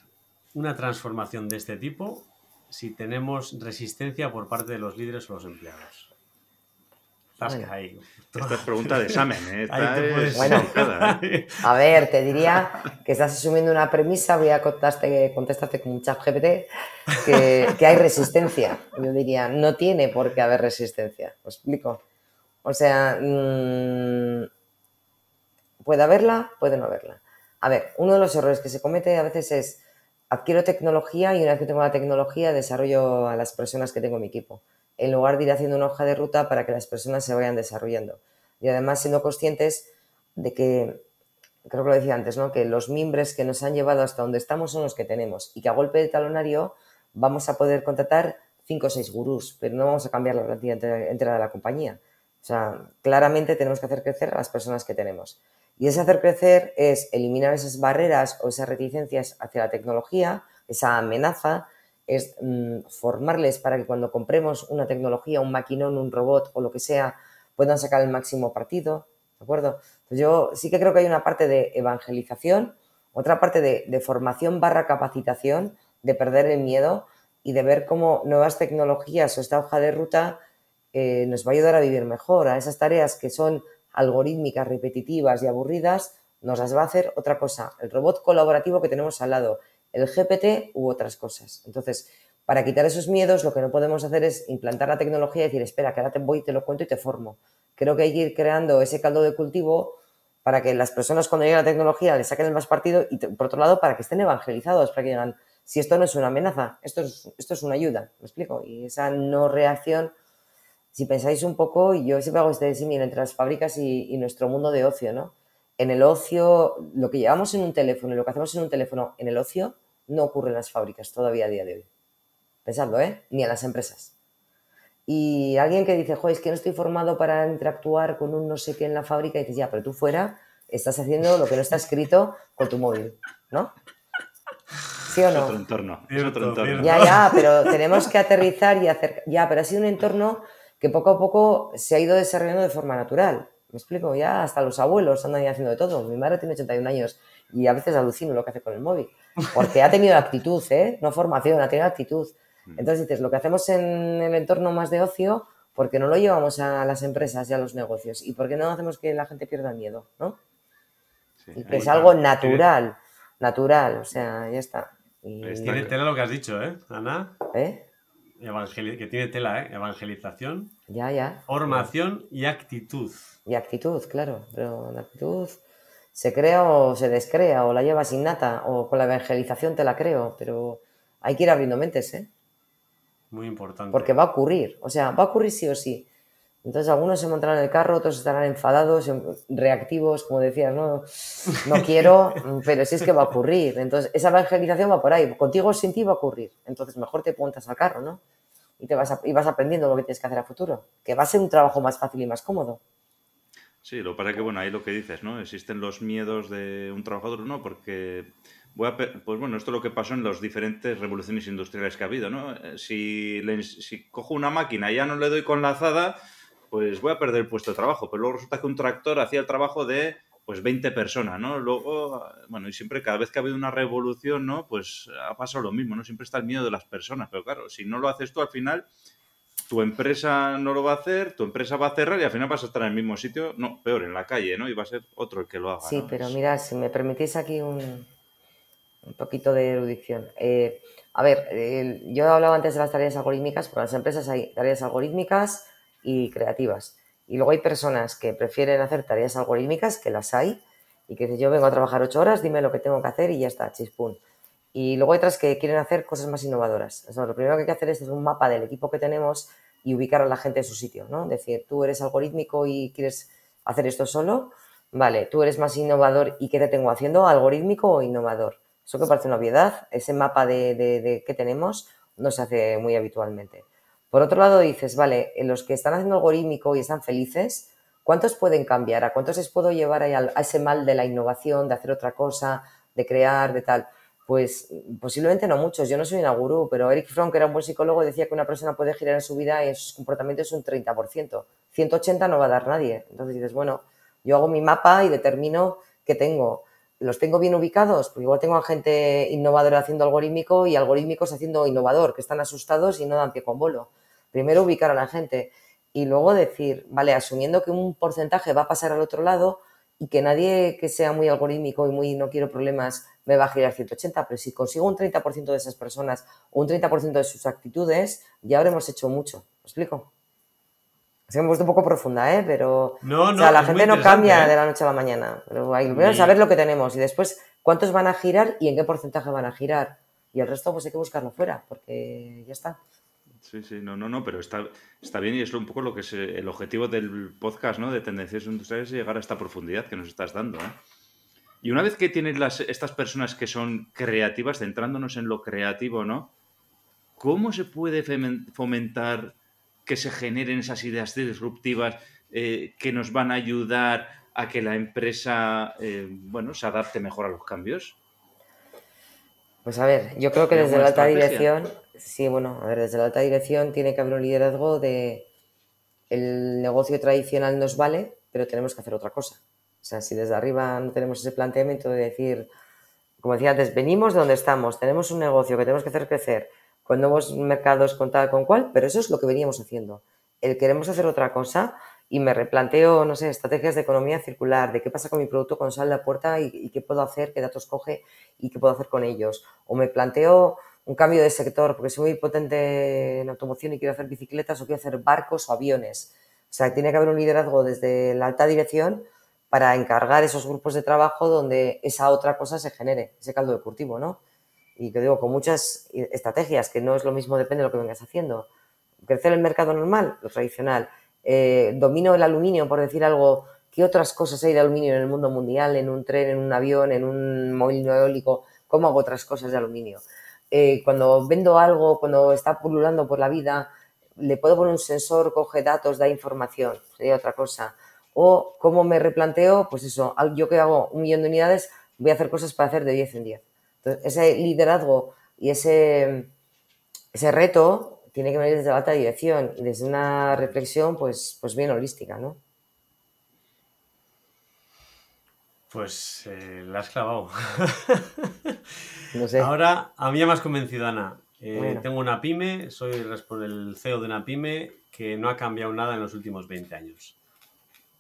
una transformación de este tipo si tenemos resistencia por parte de los líderes o los empleados? Esta es pregunta de examen, ¿eh? bueno, ¿eh? a ver, te diría que estás asumiendo una premisa, voy a contestarte, contestarte con un chat GPT, que, hay resistencia. Yo diría, no tiene por qué haber resistencia. ¿Os explico? O sea, mm, puede haberla, puede no haberla. A ver, uno de los errores que se comete a veces es adquiero tecnología y una vez que tengo la tecnología desarrollo a las personas que tengo en mi equipo en lugar de ir haciendo una hoja de ruta para que las personas se vayan desarrollando. Y además siendo conscientes de que, creo que lo decía antes, ¿no? que los mimbres que nos han llevado hasta donde estamos son los que tenemos y que a golpe de talonario vamos a poder contratar cinco o seis gurús, pero no vamos a cambiar la plantilla entera de la compañía. O sea, claramente tenemos que hacer crecer a las personas que tenemos. Y ese hacer crecer es eliminar esas barreras o esas reticencias hacia la tecnología, esa amenaza, es mm, formarles para que cuando compremos una tecnología, un maquinón, un robot o lo que sea, puedan sacar el máximo partido, ¿de acuerdo? yo sí que creo que hay una parte de evangelización, otra parte de, formación barra capacitación, de perder el miedo y de ver cómo nuevas tecnologías o esta hoja de ruta eh, nos va a ayudar a vivir mejor, a esas tareas que son algorítmicas, repetitivas y aburridas, nos las va a hacer otra cosa, el robot colaborativo que tenemos al lado, el GPT u otras cosas. Entonces, para quitar esos miedos, lo que no podemos hacer es implantar la tecnología y decir, espera, que ahora te voy, te lo cuento y te formo. Creo que hay que ir creando ese caldo de cultivo para que las personas cuando lleguen a la tecnología le saquen el más partido y, por otro lado, para que estén evangelizados, para que digan, si esto no es una amenaza, esto es, esto es una ayuda, ¿me explico? Y esa no reacción, si pensáis un poco, y yo siempre hago este símil entre las fábricas y, y nuestro mundo de ocio, ¿no? En el ocio, lo que llevamos en un teléfono y lo que hacemos en un teléfono en el ocio, no ocurre en las fábricas todavía a día de hoy. Pensadlo, ¿eh? Ni en las empresas. Y alguien que dice, joder, es que no estoy formado para interactuar con un no sé qué en la fábrica, y dices, ya, pero tú fuera estás haciendo lo que no está escrito con tu móvil, ¿no? ¿Sí o no? Es otro entorno, es otro entorno. Ya, ya, pero tenemos que aterrizar y hacer... Ya, pero ha sido un entorno que poco a poco se ha ido desarrollando de forma natural. ¿Me explico? Ya hasta los abuelos andan haciendo de todo. Mi madre tiene 81 años y a veces alucino lo que hace con el móvil. Porque ha tenido actitud, ¿eh? No formación, ha tenido actitud. Mm. Entonces dices, lo que hacemos en el entorno más de ocio, ¿por qué no lo llevamos a las empresas y a los negocios? ¿Y por qué no hacemos que la gente pierda miedo? ¿no? y que es algo natural, natural, o sea, ya está. Tiene tela lo que has dicho, ¿eh, Ana? ¿Eh? Que tiene tela, ¿eh? Evangelización. Ya, ya. Formación y actitud. Y actitud, claro. Pero la actitud se crea o se descrea, o la llevas innata, o con la evangelización te la creo, pero hay que ir abriendo mentes, ¿eh? Muy importante. Porque va a ocurrir, o sea, va a ocurrir sí o sí. Entonces algunos se montarán en el carro, otros estarán enfadados, em, reactivos, como decías, no, no quiero, pero sí es que va a ocurrir. Entonces esa evangelización va por ahí, contigo o sin ti va a ocurrir. Entonces mejor te montas al carro, ¿no? Y, te vas y vas aprendiendo lo que tienes que hacer a futuro, que va a ser un trabajo más fácil y más cómodo. Sí, lo para que, bueno, ahí lo que dices, ¿no? Existen los miedos de un trabajador, ¿no? Porque Voy a, pues bueno, esto es lo que pasó en las diferentes revoluciones industriales que ha habido, ¿no? Eh, si, si cojo una máquina y ya no le doy con la azada, pues voy a perder el puesto de trabajo. Pero luego resulta que un tractor hacía el trabajo de pues 20 personas, ¿no? Luego, bueno, y siempre cada vez que ha habido una revolución, ¿no? Pues ha pasado lo mismo, ¿no? Siempre está el miedo de las personas, pero claro, si no lo haces tú al final, tu empresa no lo va a hacer, tu empresa va a cerrar y al final vas a estar en el mismo sitio, no, peor, en la calle, ¿no? Y va a ser otro el que lo haga. Sí, pero mira, si me permitís aquí un, un poquito de erudición. Eh, a ver, yo he hablado antes de las tareas algorítmicas, porque en las empresas hay tareas algorítmicas y creativas. Y luego hay personas que prefieren hacer tareas algorítmicas, que las hay, y que yo vengo a trabajar ocho horas, dime lo que tengo que hacer y ya está, chispún. Y luego hay otras que quieren hacer cosas más innovadoras. lo primero que hay que hacer es un mapa del equipo que tenemos y ubicar a la gente en su sitio, ¿no? Decir, tú eres algorítmico y quieres hacer esto solo, vale, tú eres más innovador y ¿qué te tengo haciendo? ¿Algorítmico o innovador? Eso que parece una obviedad, ese mapa de, que tenemos no se hace muy habitualmente. Por otro lado, dices, vale, en los que están haciendo algorítmico y están felices, ¿cuántos pueden cambiar? ¿A cuántos les puedo llevar a, ese mal de la innovación, de hacer otra cosa, de crear, de tal? Pues posiblemente no muchos. Yo no soy una gurú, pero Eric Fromm, que era un buen psicólogo, decía que una persona puede girar en su vida y en sus comportamientos un 30%. 180 no va a dar nadie. Entonces dices, bueno, yo hago mi mapa y determino qué tengo los tengo bien ubicados, porque igual tengo a gente innovadora haciendo algorítmico y algorítmicos haciendo innovador, que están asustados y no dan pie con bolo. Primero ubicar a la gente y luego decir, vale, asumiendo que un porcentaje va a pasar al otro lado y que nadie que sea muy algorítmico y muy no quiero problemas me va a girar 180, pero si consigo un 30% de esas personas o un 30% de sus actitudes, ya habremos hecho mucho. ¿Me explico? Se me puesto un poco profunda, ¿eh? Pero no, no, la gente no cambia ¿eh? de la noche a la mañana. Pero hay que saber lo que tenemos y después cuántos van a girar y en qué porcentaje van a girar. Y el resto pues hay que buscarlo fuera, porque ya está. Sí, sí, no, no, no, pero está, está bien y es un poco lo que es el objetivo del podcast, ¿no? De tendencias industriales es llegar a esta profundidad que nos estás dando, ¿eh? Y una vez que tienes las, estas personas que son creativas, centrándonos en lo creativo, ¿no? ¿Cómo se puede fomentar que se generen esas ideas disruptivas eh, que nos van a ayudar a que la empresa eh, bueno, se adapte mejor a los cambios? Pues a ver, yo creo que desde la alta dirección, sí, bueno, a ver, desde la alta dirección tiene que haber un liderazgo de el negocio tradicional nos vale, pero tenemos que hacer otra cosa. O sea, si desde arriba no tenemos ese planteamiento de decir, como decía antes, venimos de donde estamos, tenemos un negocio que tenemos que hacer crecer, con nuevos mercados, con tal, con cual, pero eso es lo que veníamos haciendo. El queremos hacer otra cosa y me replanteo, no sé, estrategias de economía circular, de qué pasa con mi producto con sal de puerta y, qué puedo hacer, qué datos coge y qué puedo hacer con ellos. O me planteo un cambio de sector, porque soy muy potente en automoción y quiero hacer bicicletas o quiero hacer barcos o aviones. O sea, tiene que haber un liderazgo desde la alta dirección para encargar esos grupos de trabajo donde esa otra cosa se genere, ese caldo de cultivo, ¿no? y que digo, con muchas estrategias, que no es lo mismo, depende de lo que vengas haciendo. Crecer el mercado normal, lo tradicional. Eh, domino el aluminio, por decir algo, ¿qué otras cosas hay de aluminio en el mundo mundial? En un tren, en un avión, en un molino eólico, ¿cómo hago otras cosas de aluminio? Eh, cuando vendo algo, cuando está pululando por la vida, le puedo poner un sensor, coge datos, da información, sería otra cosa. O cómo me replanteo, pues eso, yo que hago un millón de unidades, voy a hacer cosas para hacer de 10 en 10 ese liderazgo y ese, ese reto tiene que venir desde la alta dirección y desde una reflexión pues, pues bien holística, ¿no? Pues eh, la has clavado. Ahora, a mí ya me has convencido, Ana. Eh, tengo una pyme, soy el CEO de una pyme que no ha cambiado nada en los últimos 20 años.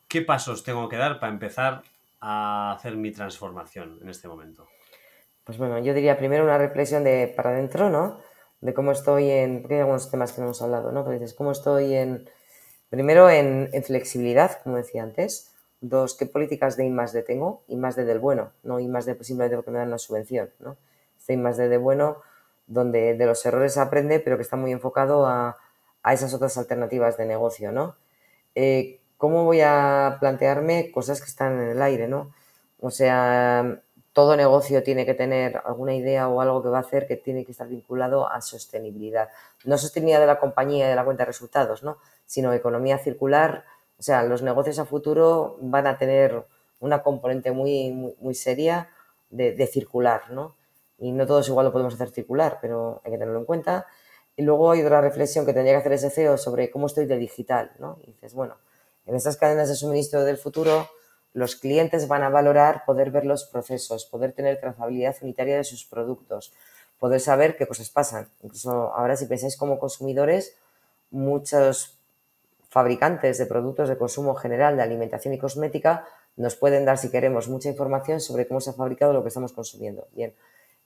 ¿Qué pasos tengo que dar para empezar a hacer mi transformación en este momento? Pues bueno, yo diría primero una reflexión de para adentro, ¿no? De cómo estoy en, porque hay algunos temas que no hemos hablado, ¿no? Pero dices, ¿cómo estoy en, primero en, flexibilidad, como decía antes? Dos, ¿qué políticas de I más D tengo? I más D del bueno, no I más D pues simplemente porque me dan una subvención, ¿no? Este más de bueno, donde de los errores aprende, pero que está muy enfocado a, a esas otras alternativas de negocio, ¿no? eh, ¿cómo voy a plantearme cosas que están en el aire, ¿no? O sea, todo negocio tiene que tener alguna idea o algo que va a hacer que tiene que estar vinculado a sostenibilidad. No sostenibilidad de la compañía y de la cuenta de resultados, ¿no? Sino economía circular. O sea, los negocios a futuro van a tener una componente muy, muy, seria de, circular, ¿no? Y no todos igual lo podemos hacer circular, pero hay que tenerlo en cuenta. Y luego hay otra reflexión que tendría que hacer ese CEO sobre cómo estoy de digital, ¿no? Y dices, bueno, en estas cadenas de suministro del futuro, los clientes van a valorar poder ver los procesos, poder tener trazabilidad unitaria de sus productos, poder saber qué cosas pasan. Incluso ahora si pensáis como consumidores, muchos fabricantes de productos de consumo general, de alimentación y cosmética, nos pueden dar, si queremos, mucha información sobre cómo se ha fabricado lo que estamos consumiendo. Bien,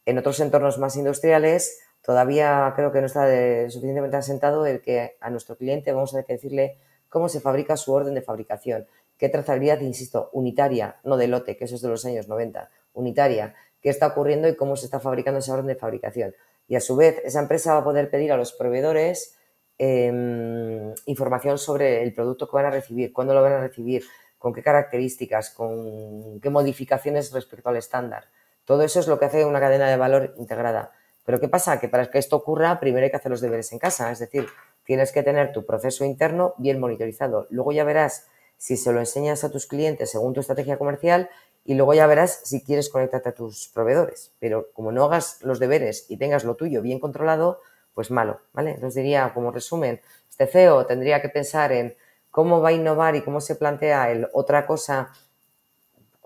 en otros entornos más industriales, todavía creo que no está suficientemente asentado el que a nuestro cliente vamos a tener que decirle cómo se fabrica su orden de fabricación, qué trazabilidad, insisto, unitaria, no de lote, que eso es de los años 90, unitaria, qué está ocurriendo y cómo se está fabricando esa orden de fabricación. Y a su vez, esa empresa va a poder pedir a los proveedores em, información sobre el producto que van a recibir, cuándo lo van a recibir, con qué características, con qué modificaciones respecto al estándar. Todo eso es lo que hace una cadena de valor integrada. Pero ¿qué pasa? Que para que esto ocurra, primero hay que hacer los deberes en casa, es decir, tienes que tener tu proceso interno bien monitorizado. Luego ya verás si se lo enseñas a tus clientes según tu estrategia comercial y luego ya verás si quieres conectarte a tus proveedores. Pero como no hagas los deberes y tengas lo tuyo bien controlado, pues malo, ¿vale? Entonces diría, como resumen, este CEO tendría que pensar en cómo va a innovar y cómo se plantea el otra cosa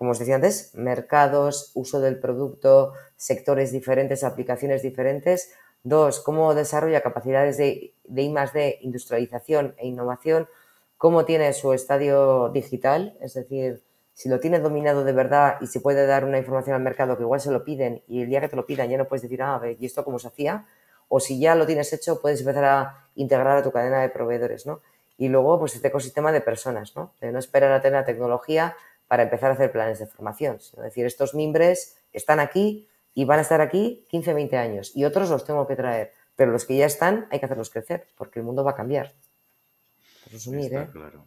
como os decía antes, mercados, uso del producto, sectores diferentes, aplicaciones diferentes. Dos, cómo desarrolla capacidades de, de I D, industrialización e innovación. Cómo tiene su estadio digital, es decir, si lo tiene dominado de verdad y se puede dar una información al mercado que igual se lo piden y el día que te lo pidan ya no puedes decir, ah, ¿y esto cómo se hacía? O si ya lo tienes hecho, puedes empezar a integrar a tu cadena de proveedores, ¿no? Y luego, pues este ecosistema de personas, ¿no? De no esperar a tener la tecnología para empezar a hacer planes de formación. Es decir, estos mimbres están aquí y van a estar aquí 15, 20 años y otros los tengo que traer, pero los que ya están hay que hacerlos crecer porque el mundo va a cambiar. Está ¿eh? claro.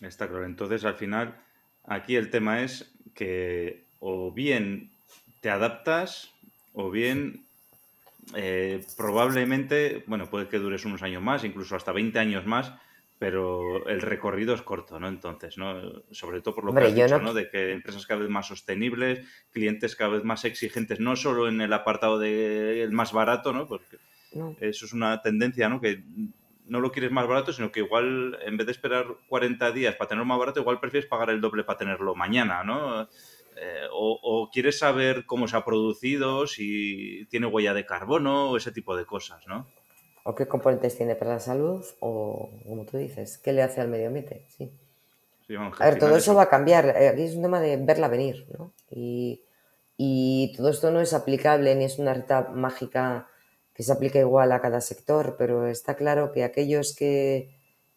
Está claro. Entonces, al final, aquí el tema es que o bien te adaptas o bien eh, probablemente, bueno, puede que dures unos años más, incluso hasta 20 años más, pero el recorrido es corto, ¿no? Entonces, ¿no? Sobre todo por lo que has dicho, no... De que empresas cada vez más sostenibles, clientes cada vez más exigentes, no solo en el apartado del más barato, ¿no? Porque eso es una tendencia, ¿no? Que no lo quieres más barato, sino que igual en vez de esperar 40 días para tenerlo más barato, igual prefieres pagar el doble para tenerlo mañana, ¿no? Eh, o, o, quieres saber cómo se ha producido, si tiene huella de carbono o ese tipo de cosas, ¿no? O qué componentes tiene para la salud o, como tú dices, qué le hace al medio ambiente. Sí. a ver, todo eso va a cambiar. Eh, aquí es un tema de verla venir, ¿no? Y, todo esto no es aplicable ni es una receta mágica que se aplique igual a cada sector, pero está claro que aquellos que,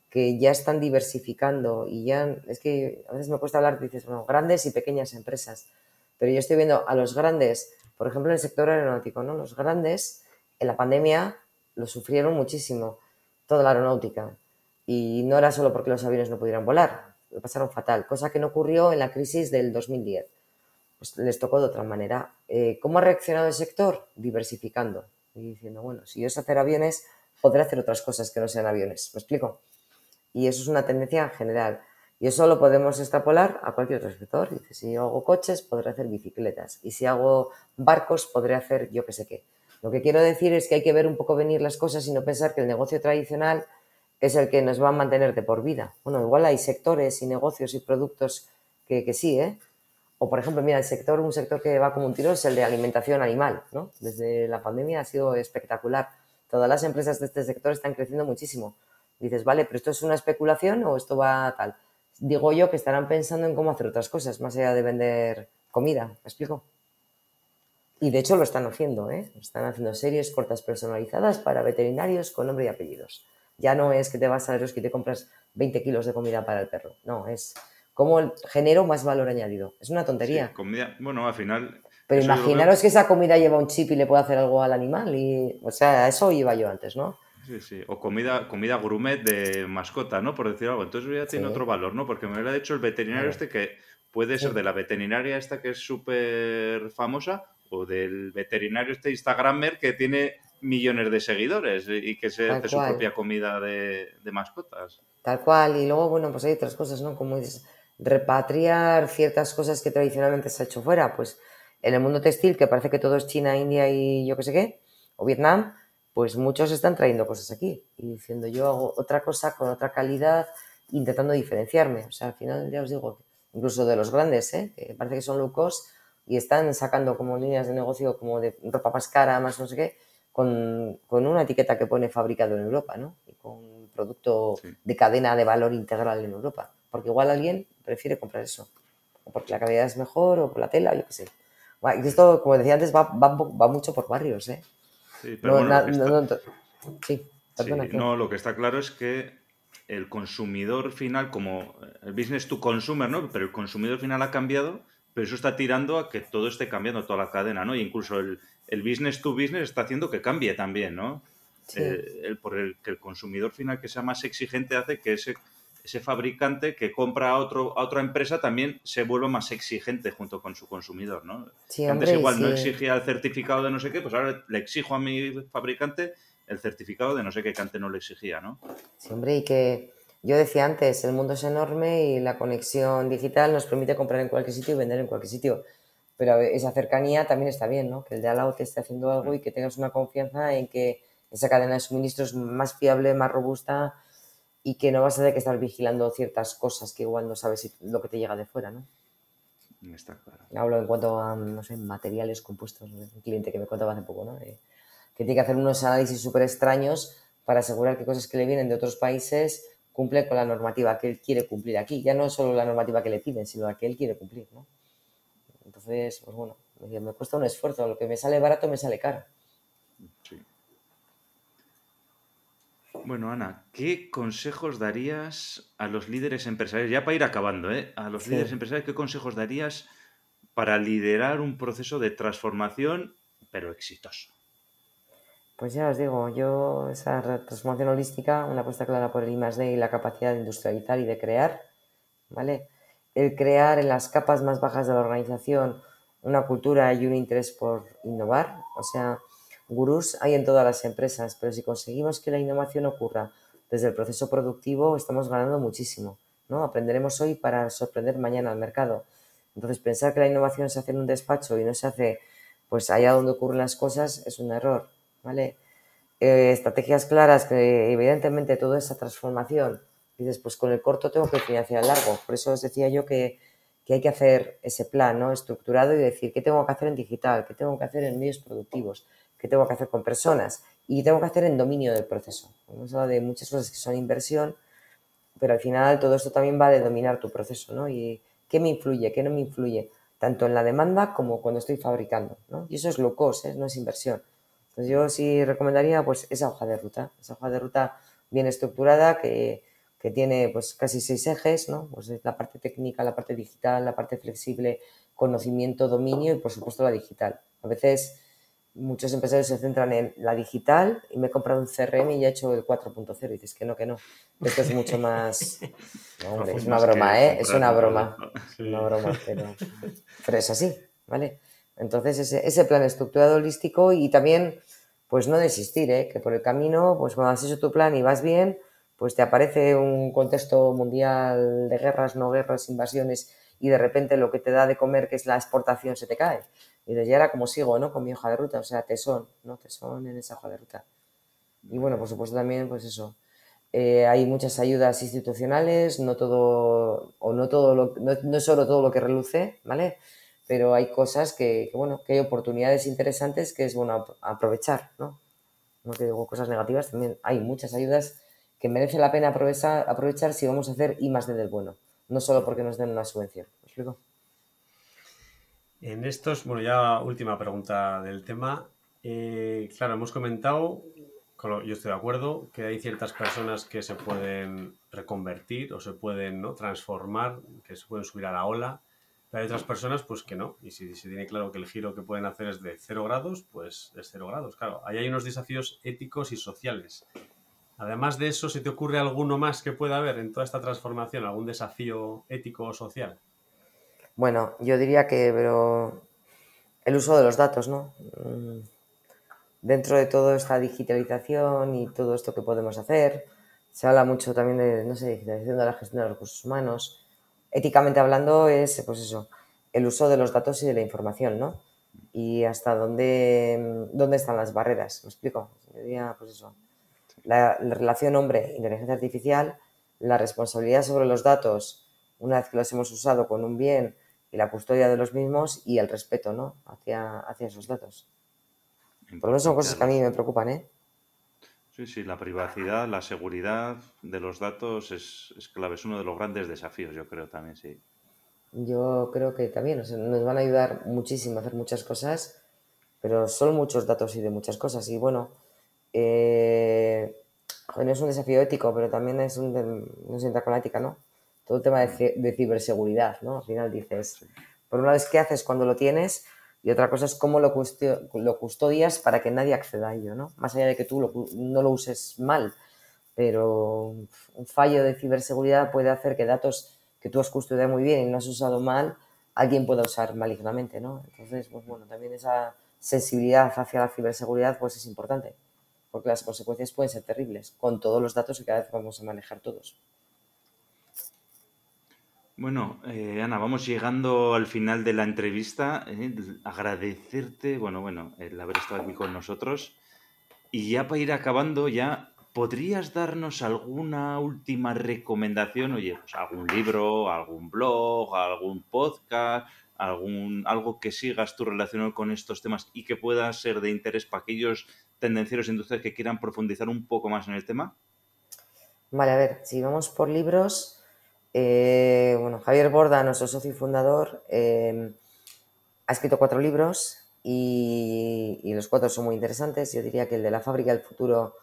que ya están diversificando y ya, es que a veces me cuesta hablar, dices, bueno, grandes y pequeñas empresas, pero yo estoy viendo a los grandes, por ejemplo, en el sector aeronáutico, ¿no? Los grandes en la pandemia lo sufrieron muchísimo, toda la aeronáutica. Y no era solo porque los aviones no pudieran volar, lo pasaron fatal, cosa que no ocurrió en la crisis del 2010. Pues les tocó de otra manera. Eh, ¿Cómo ha reaccionado el sector? Diversificando y diciendo, bueno, si yo sé hacer aviones, podré hacer otras cosas que no sean aviones. ¿Me explico? Y eso es una tendencia general. Y eso lo podemos extrapolar a cualquier otro sector. Dice, si yo hago coches, podré hacer bicicletas. Y si hago barcos, podré hacer yo qué sé qué. Lo que quiero decir es que hay que ver un poco venir las cosas y no pensar que el negocio tradicional es el que nos va a mantener de por vida. Bueno, igual hay sectores y negocios y productos que, sí, ¿eh? O por ejemplo, mira, el sector, un sector que va como un tiro es el de alimentación animal, ¿no? Desde la pandemia ha sido espectacular. Todas las empresas de este sector están creciendo muchísimo. Dices, vale, pero esto es una especulación o esto va tal. Digo yo que estarán pensando en cómo hacer otras cosas, más allá de vender comida. ¿Me explico? Y de hecho lo están haciendo, ¿eh? Están haciendo series cortas personalizadas para veterinarios con nombre y apellidos. Ya no es que te vas a los que te compras 20 kilos de comida para el perro. No, es como genero más valor añadido. Es una tontería. comida, bueno, al final. Pero imaginaros que esa comida lleva un chip y le puede hacer algo al animal. Y, o sea, a eso iba yo antes, ¿no? Sí, sí. O comida, comida gourmet de mascota, ¿no? Por decir algo. Entonces ya tiene otro valor, ¿no? Porque me lo ha dicho el veterinario este que puede ser de la veterinaria esta que es súper famosa o del veterinario este Instagramer que tiene millones de seguidores y que se hace su propia comida de, mascotas. Tal cual. Y luego, bueno, pues hay otras cosas, ¿no? Como dices, repatriar ciertas cosas que tradicionalmente se ha hecho fuera. Pues en el mundo textil, que parece que todo es China, India y yo qué sé qué, o Vietnam, pues muchos están trayendo cosas aquí y diciendo yo hago otra cosa con otra calidad, intentando diferenciarme. O sea, al final ya os digo, incluso de los grandes, ¿eh? que parece que son low cost y están sacando como líneas de negocio como de ropa más cara, más no sé qué, con, una etiqueta que pone fabricado en Europa, ¿no? Y con producto de cadena de valor integral en Europa. Porque igual alguien prefiere comprar eso. O porque la calidad es mejor, o por la tela, yo qué sé. Y esto, como decía antes, va, va, va mucho por barrios, ¿eh? Sí, pero bueno, no, lo que está claro es que el consumidor final, como el business to consumer, ¿no? Pero el consumidor final ha cambiado, pero eso está tirando a que todo esté cambiando, toda la cadena, ¿no? Y incluso el, business to business está haciendo que cambie también, ¿no? Eh, el, por el que el consumidor final que sea más exigente hace que ese ese fabricante que compra a, otro, a otra empresa también se vuelve más exigente junto con su consumidor, ¿no? Antes igual no exigía el certificado de no sé qué, pues ahora le exijo a mi fabricante el certificado de no sé qué que antes no le exigía, ¿no? Sí, hombre, y que yo decía antes, el mundo es enorme y la conexión digital nos permite comprar en cualquier sitio y vender en cualquier sitio. Pero esa cercanía también está bien, ¿no? Que el de al lado te esté haciendo algo y que tengas una confianza en que esa cadena de suministro es más fiable, más robusta y que no vas a tener que estar vigilando ciertas cosas que igual no sabes lo que te llega de fuera, ¿no? Está claro. Hablo en cuanto a, no sé, materiales compuestos. Un cliente que me contaba hace poco, ¿no? que tiene que hacer unos análisis súper extraños para asegurar que cosas que le vienen de otros países cumplen con la normativa que él quiere cumplir aquí. Ya no es solo la normativa que le piden, sino la que él quiere cumplir, ¿no? Entonces, pues bueno, me cuesta un esfuerzo. Lo que me sale barato me sale caro. Sí. Bueno, Ana, ¿qué consejos darías a los líderes empresariales? Ya para ir acabando, ¿eh? A los líderes empresariales, ¿qué consejos darías para liderar un proceso de transformación, pero exitoso? Pues ya os digo, yo esa transformación holística, una apuesta clara por el I+.D. y la capacidad de industrializar y de crear, ¿vale? El crear en las capas más bajas de la organización una cultura y un interés por innovar, o sea, Gurús hay en todas las empresas, pero si conseguimos que la innovación ocurra desde el proceso productivo, estamos ganando muchísimo. ¿no? Aprenderemos hoy para sorprender mañana al mercado. Entonces, pensar que la innovación se hace en un despacho y no se hace pues allá donde ocurren las cosas es un error. Eh, estrategias claras que evidentemente toda esa transformación, dices, pues con el corto tengo que financiar el largo. Por eso os decía yo que, que hay que hacer ese plan ¿no? estructurado y decir qué tengo que hacer en digital, qué tengo que hacer en medios productivos, que tengo que hacer con personas y tengo que hacer en dominio del proceso. Hemos hablado de muchas cosas que son inversión, pero al final todo esto también va de dominar tu proceso, ¿no? Y qué me influye, qué no me influye, tanto en la demanda como cuando estoy fabricando, ¿no? Y eso es low cost, ¿eh? no es inversión. Entonces yo sí recomendaría pues esa hoja de ruta, esa hoja de ruta bien estructurada que, que tiene pues casi seis ejes, ¿no? Pues la parte técnica, la parte digital, la parte flexible, conocimiento, dominio y por supuesto la digital. A veces muchos empresarios se centran en la digital y me he comprado un CRM y ya he hecho el 4.0 y dices que no, que no. Esto es mucho más... hombre, es una broma, ¿eh? Es una broma. Una broma, pero, pero es así, ¿vale? Entonces ese, ese plan estructurado holístico y también pues no desistir, ¿eh? Que por el camino, pues cuando has hecho tu plan y vas bien, pues te aparece un contexto mundial de guerras, no guerras, invasiones y de repente lo que te da de comer, que es la exportación, se te cae. Y desde ahora como sigo, ¿no? Con mi hoja de ruta, o sea, tesón, ¿no? Tesón en esa hoja de ruta. Y bueno, por supuesto también, pues eso. Eh, hay muchas ayudas institucionales, no todo, o no todo lo, no, no, solo todo lo que reluce, ¿vale? Pero hay cosas que, bueno, que hay oportunidades interesantes que es bueno aprovechar, ¿no? No que digo cosas negativas, también hay muchas ayudas que merece la pena aprovechar, si vamos a hacer I más D del bueno, no solo porque nos den una subvención. ¿Me explico? En estos, bueno, ya última pregunta del tema. Eh, claro, hemos comentado, yo estoy de acuerdo, que hay ciertas personas que se pueden reconvertir o se pueden ¿no? transformar, que se pueden subir a la ola, hay otras personas pues que no. Y si se tiene claro que el giro que pueden hacer es de cero grados, pues es cero grados. Claro, ahí hay unos desafíos éticos y sociales. Además de eso, ¿se te ocurre alguno más que pueda haber en toda esta transformación? ¿Algún desafío ético o social? Bueno, yo diría que pero el uso de los datos, ¿no? Mm, dentro de toda esta digitalización y todo esto que podemos hacer, se habla mucho también de, no sé, digitalización de la gestión de los recursos humanos. Éticamente hablando es, pues eso, el uso de los datos y de la información, ¿no? Y hasta dónde, dónde están las barreras, ¿me explico? Pues eso, la, relación hombre-inteligencia artificial, la responsabilidad sobre los datos una vez que los hemos usado con un bien y la custodia de los mismos y el respeto ¿no? hacia, hacia esos datos. Por lo menos son cosas que a mí me preocupan, ¿eh? Sí, sí, la privacidad, la seguridad de los datos es, es clave, es uno de los grandes desafíos, yo creo también, sí. Yo creo que también nos van a ayudar muchísimo a hacer muchas cosas, pero son muchos datos y de muchas cosas. Y bueno, eh, no es un desafío ético, pero también es un, no se entra con la ética, ¿no? Todo el tema de, ciberseguridad, ¿no? Al final dices, por una vez, ¿qué haces cuando lo tienes? Y otra cosa es cómo lo, lo custodias para que nadie acceda a ello, ¿no? Más allá de que tú no lo uses mal, pero un fallo de ciberseguridad puede hacer que datos que tú has custodiado muy bien y no has usado mal, alguien pueda usar malignamente, ¿no? Entonces, pues bueno, también esa sensibilidad hacia la ciberseguridad pues es importante porque las consecuencias pueden ser terribles, con todos los datos que cada vez vamos a manejar todos. Bueno, eh, Ana, vamos llegando al final de la entrevista. Eh, agradecerte, bueno, bueno, el haber estado aquí con nosotros. Y ya para ir acabando, ya, ¿podrías darnos alguna última recomendación? Oye, pues algún libro, algún blog, algún podcast, algún, algo que sigas tú relacionado con estos temas y que pueda ser de interés para aquellos tendencieros industriales que quieran profundizar un poco más en el tema? Vale, a ver, si vamos por libros, eh, bueno, Javier Borda, nuestro socio y fundador, eh, ha escrito cuatro libros y, los cuatro son muy interesantes. Yo diría que el de la fábrica del futuro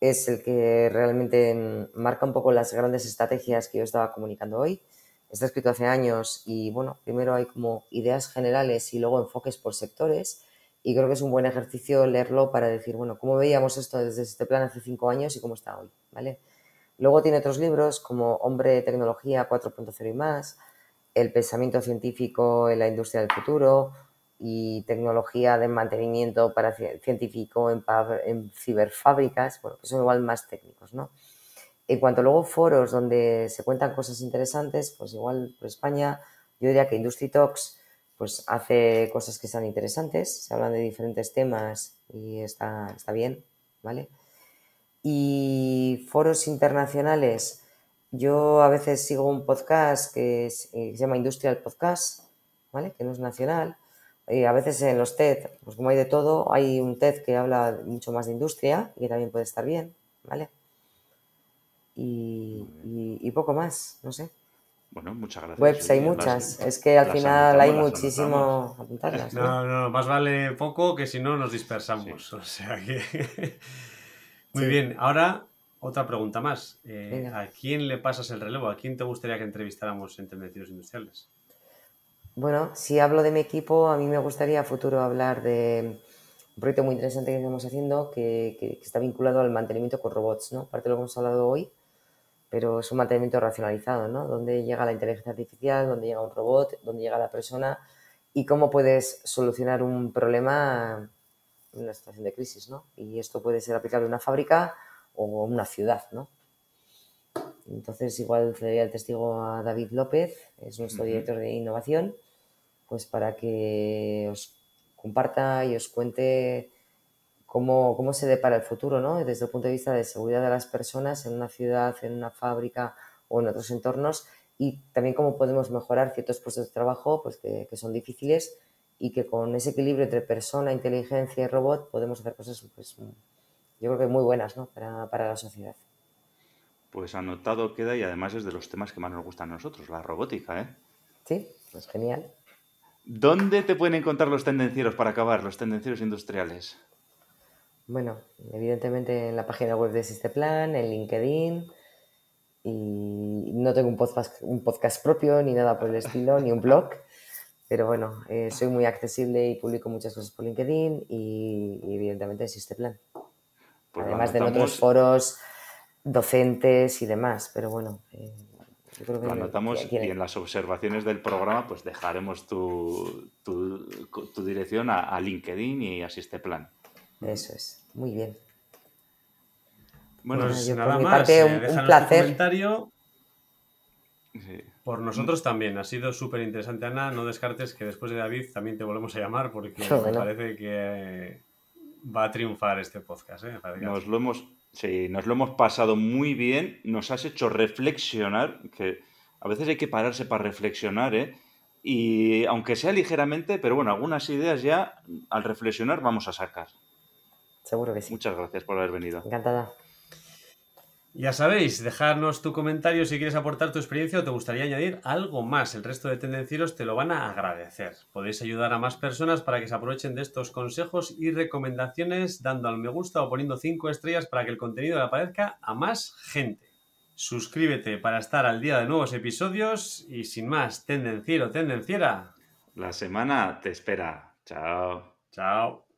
es el que realmente marca un poco las grandes estrategias que yo estaba comunicando hoy. Está escrito hace años y bueno, primero hay como ideas generales y luego enfoques por sectores y creo que es un buen ejercicio leerlo para decir, bueno, cómo veíamos esto desde este plan hace cinco años y cómo está hoy, ¿vale? Luego tiene otros libros como Hombre, Tecnología 4.0 y más, El pensamiento científico en la industria del futuro y Tecnología de mantenimiento para científico en, en ciberfábricas, bueno, que son igual más técnicos, ¿no? En cuanto luego foros donde se cuentan cosas interesantes, pues igual por España, yo diría que Industry Talks, pues hace cosas que sean interesantes, se hablan de diferentes temas y está, está bien, ¿vale? Y foros internacionales, yo a veces sigo un podcast que, eh, se llama Industrial Podcast, ¿vale? Que no es nacional. Y a veces en los TED, pues como hay de todo, hay un TED que habla mucho más de industria y que también puede estar bien, ¿vale? Y, y poco más, no sé. Bueno, muchas gracias. Webs hay muchas. es que al final hay muchísimo apuntarlas. ¿no? ¿no? más vale poco que si no nos dispersamos. O sea que. Muy bien, ahora otra pregunta más. Eh, ¿A quién le pasas el relevo? ¿A quién te gustaría que entrevistáramos en Tendencias Industriales? Bueno, si hablo de mi equipo, a mí me gustaría a futuro hablar de un proyecto muy interesante que estamos haciendo que, que está vinculado al mantenimiento con robots, ¿no? Aparte de lo que hemos hablado hoy, pero es un mantenimiento racionalizado, ¿no? Dónde llega la inteligencia artificial, dónde llega un robot, dónde llega la persona y cómo puedes solucionar un problema en una situación de crisis, ¿no? Y esto puede ser aplicable en una fábrica o una ciudad, ¿no? Entonces, igual cedería el testigo a David López, es nuestro director de innovación, pues para que os comparta y os cuente cómo, cómo se depara el futuro, ¿no? Desde el punto de vista de seguridad de las personas en una ciudad, en una fábrica o en otros entornos y también cómo podemos mejorar ciertos puestos de trabajo pues que, que son difíciles y que con ese equilibrio entre persona, inteligencia y robot podemos hacer cosas pues, yo creo que muy buenas ¿no? para, para la sociedad. Pues anotado queda y además es de los temas que más nos gustan a nosotros, la robótica, ¿eh? Sí, pues genial. ¿Dónde te pueden encontrar los tendencieros para acabar, los tendencieros industriales? Bueno, evidentemente en la página web de Sisteplan, en LinkedIn, y no tengo un podcast, un podcast propio ni nada por el estilo, ni un blog, pero bueno, eh, soy muy accesible y publico muchas cosas por LinkedIn y, evidentemente en Sisteplan. Pues Además de en otros foros docentes y demás, pero bueno, eh, yo creo que... Lo anotamos y en las observaciones del programa pues dejaremos tu, tu, tu dirección a, a LinkedIn y a Sisteplan. Eso es, muy bien. Bueno, pues yo por nada mi más, parte, eh, un- un placer. comentario. sí. Por nosotros también, ha sido súper interesante, Ana. No descartes que después de David también te volvemos a llamar porque me Bueno. parece que va a triunfar este podcast. ¿eh? Nos lo hemos, sí, nos lo hemos pasado muy bien, nos has hecho reflexionar, que a veces hay que pararse para reflexionar, ¿eh? Y aunque sea ligeramente, pero bueno, algunas ideas ya al reflexionar vamos a sacar. Seguro que sí. Muchas gracias por haber venido. Encantada. Ya sabéis, dejarnos tu comentario si quieres aportar tu experiencia o te gustaría añadir algo más. El resto de tendencieros te lo van a agradecer. Podéis ayudar a más personas para que se aprovechen de estos consejos y recomendaciones dando al me gusta o poniendo 5 estrellas para que el contenido le aparezca a más gente. Suscríbete para estar al día de nuevos episodios y sin más, tendenciero, tendenciera. La semana te espera. Chao. Chao.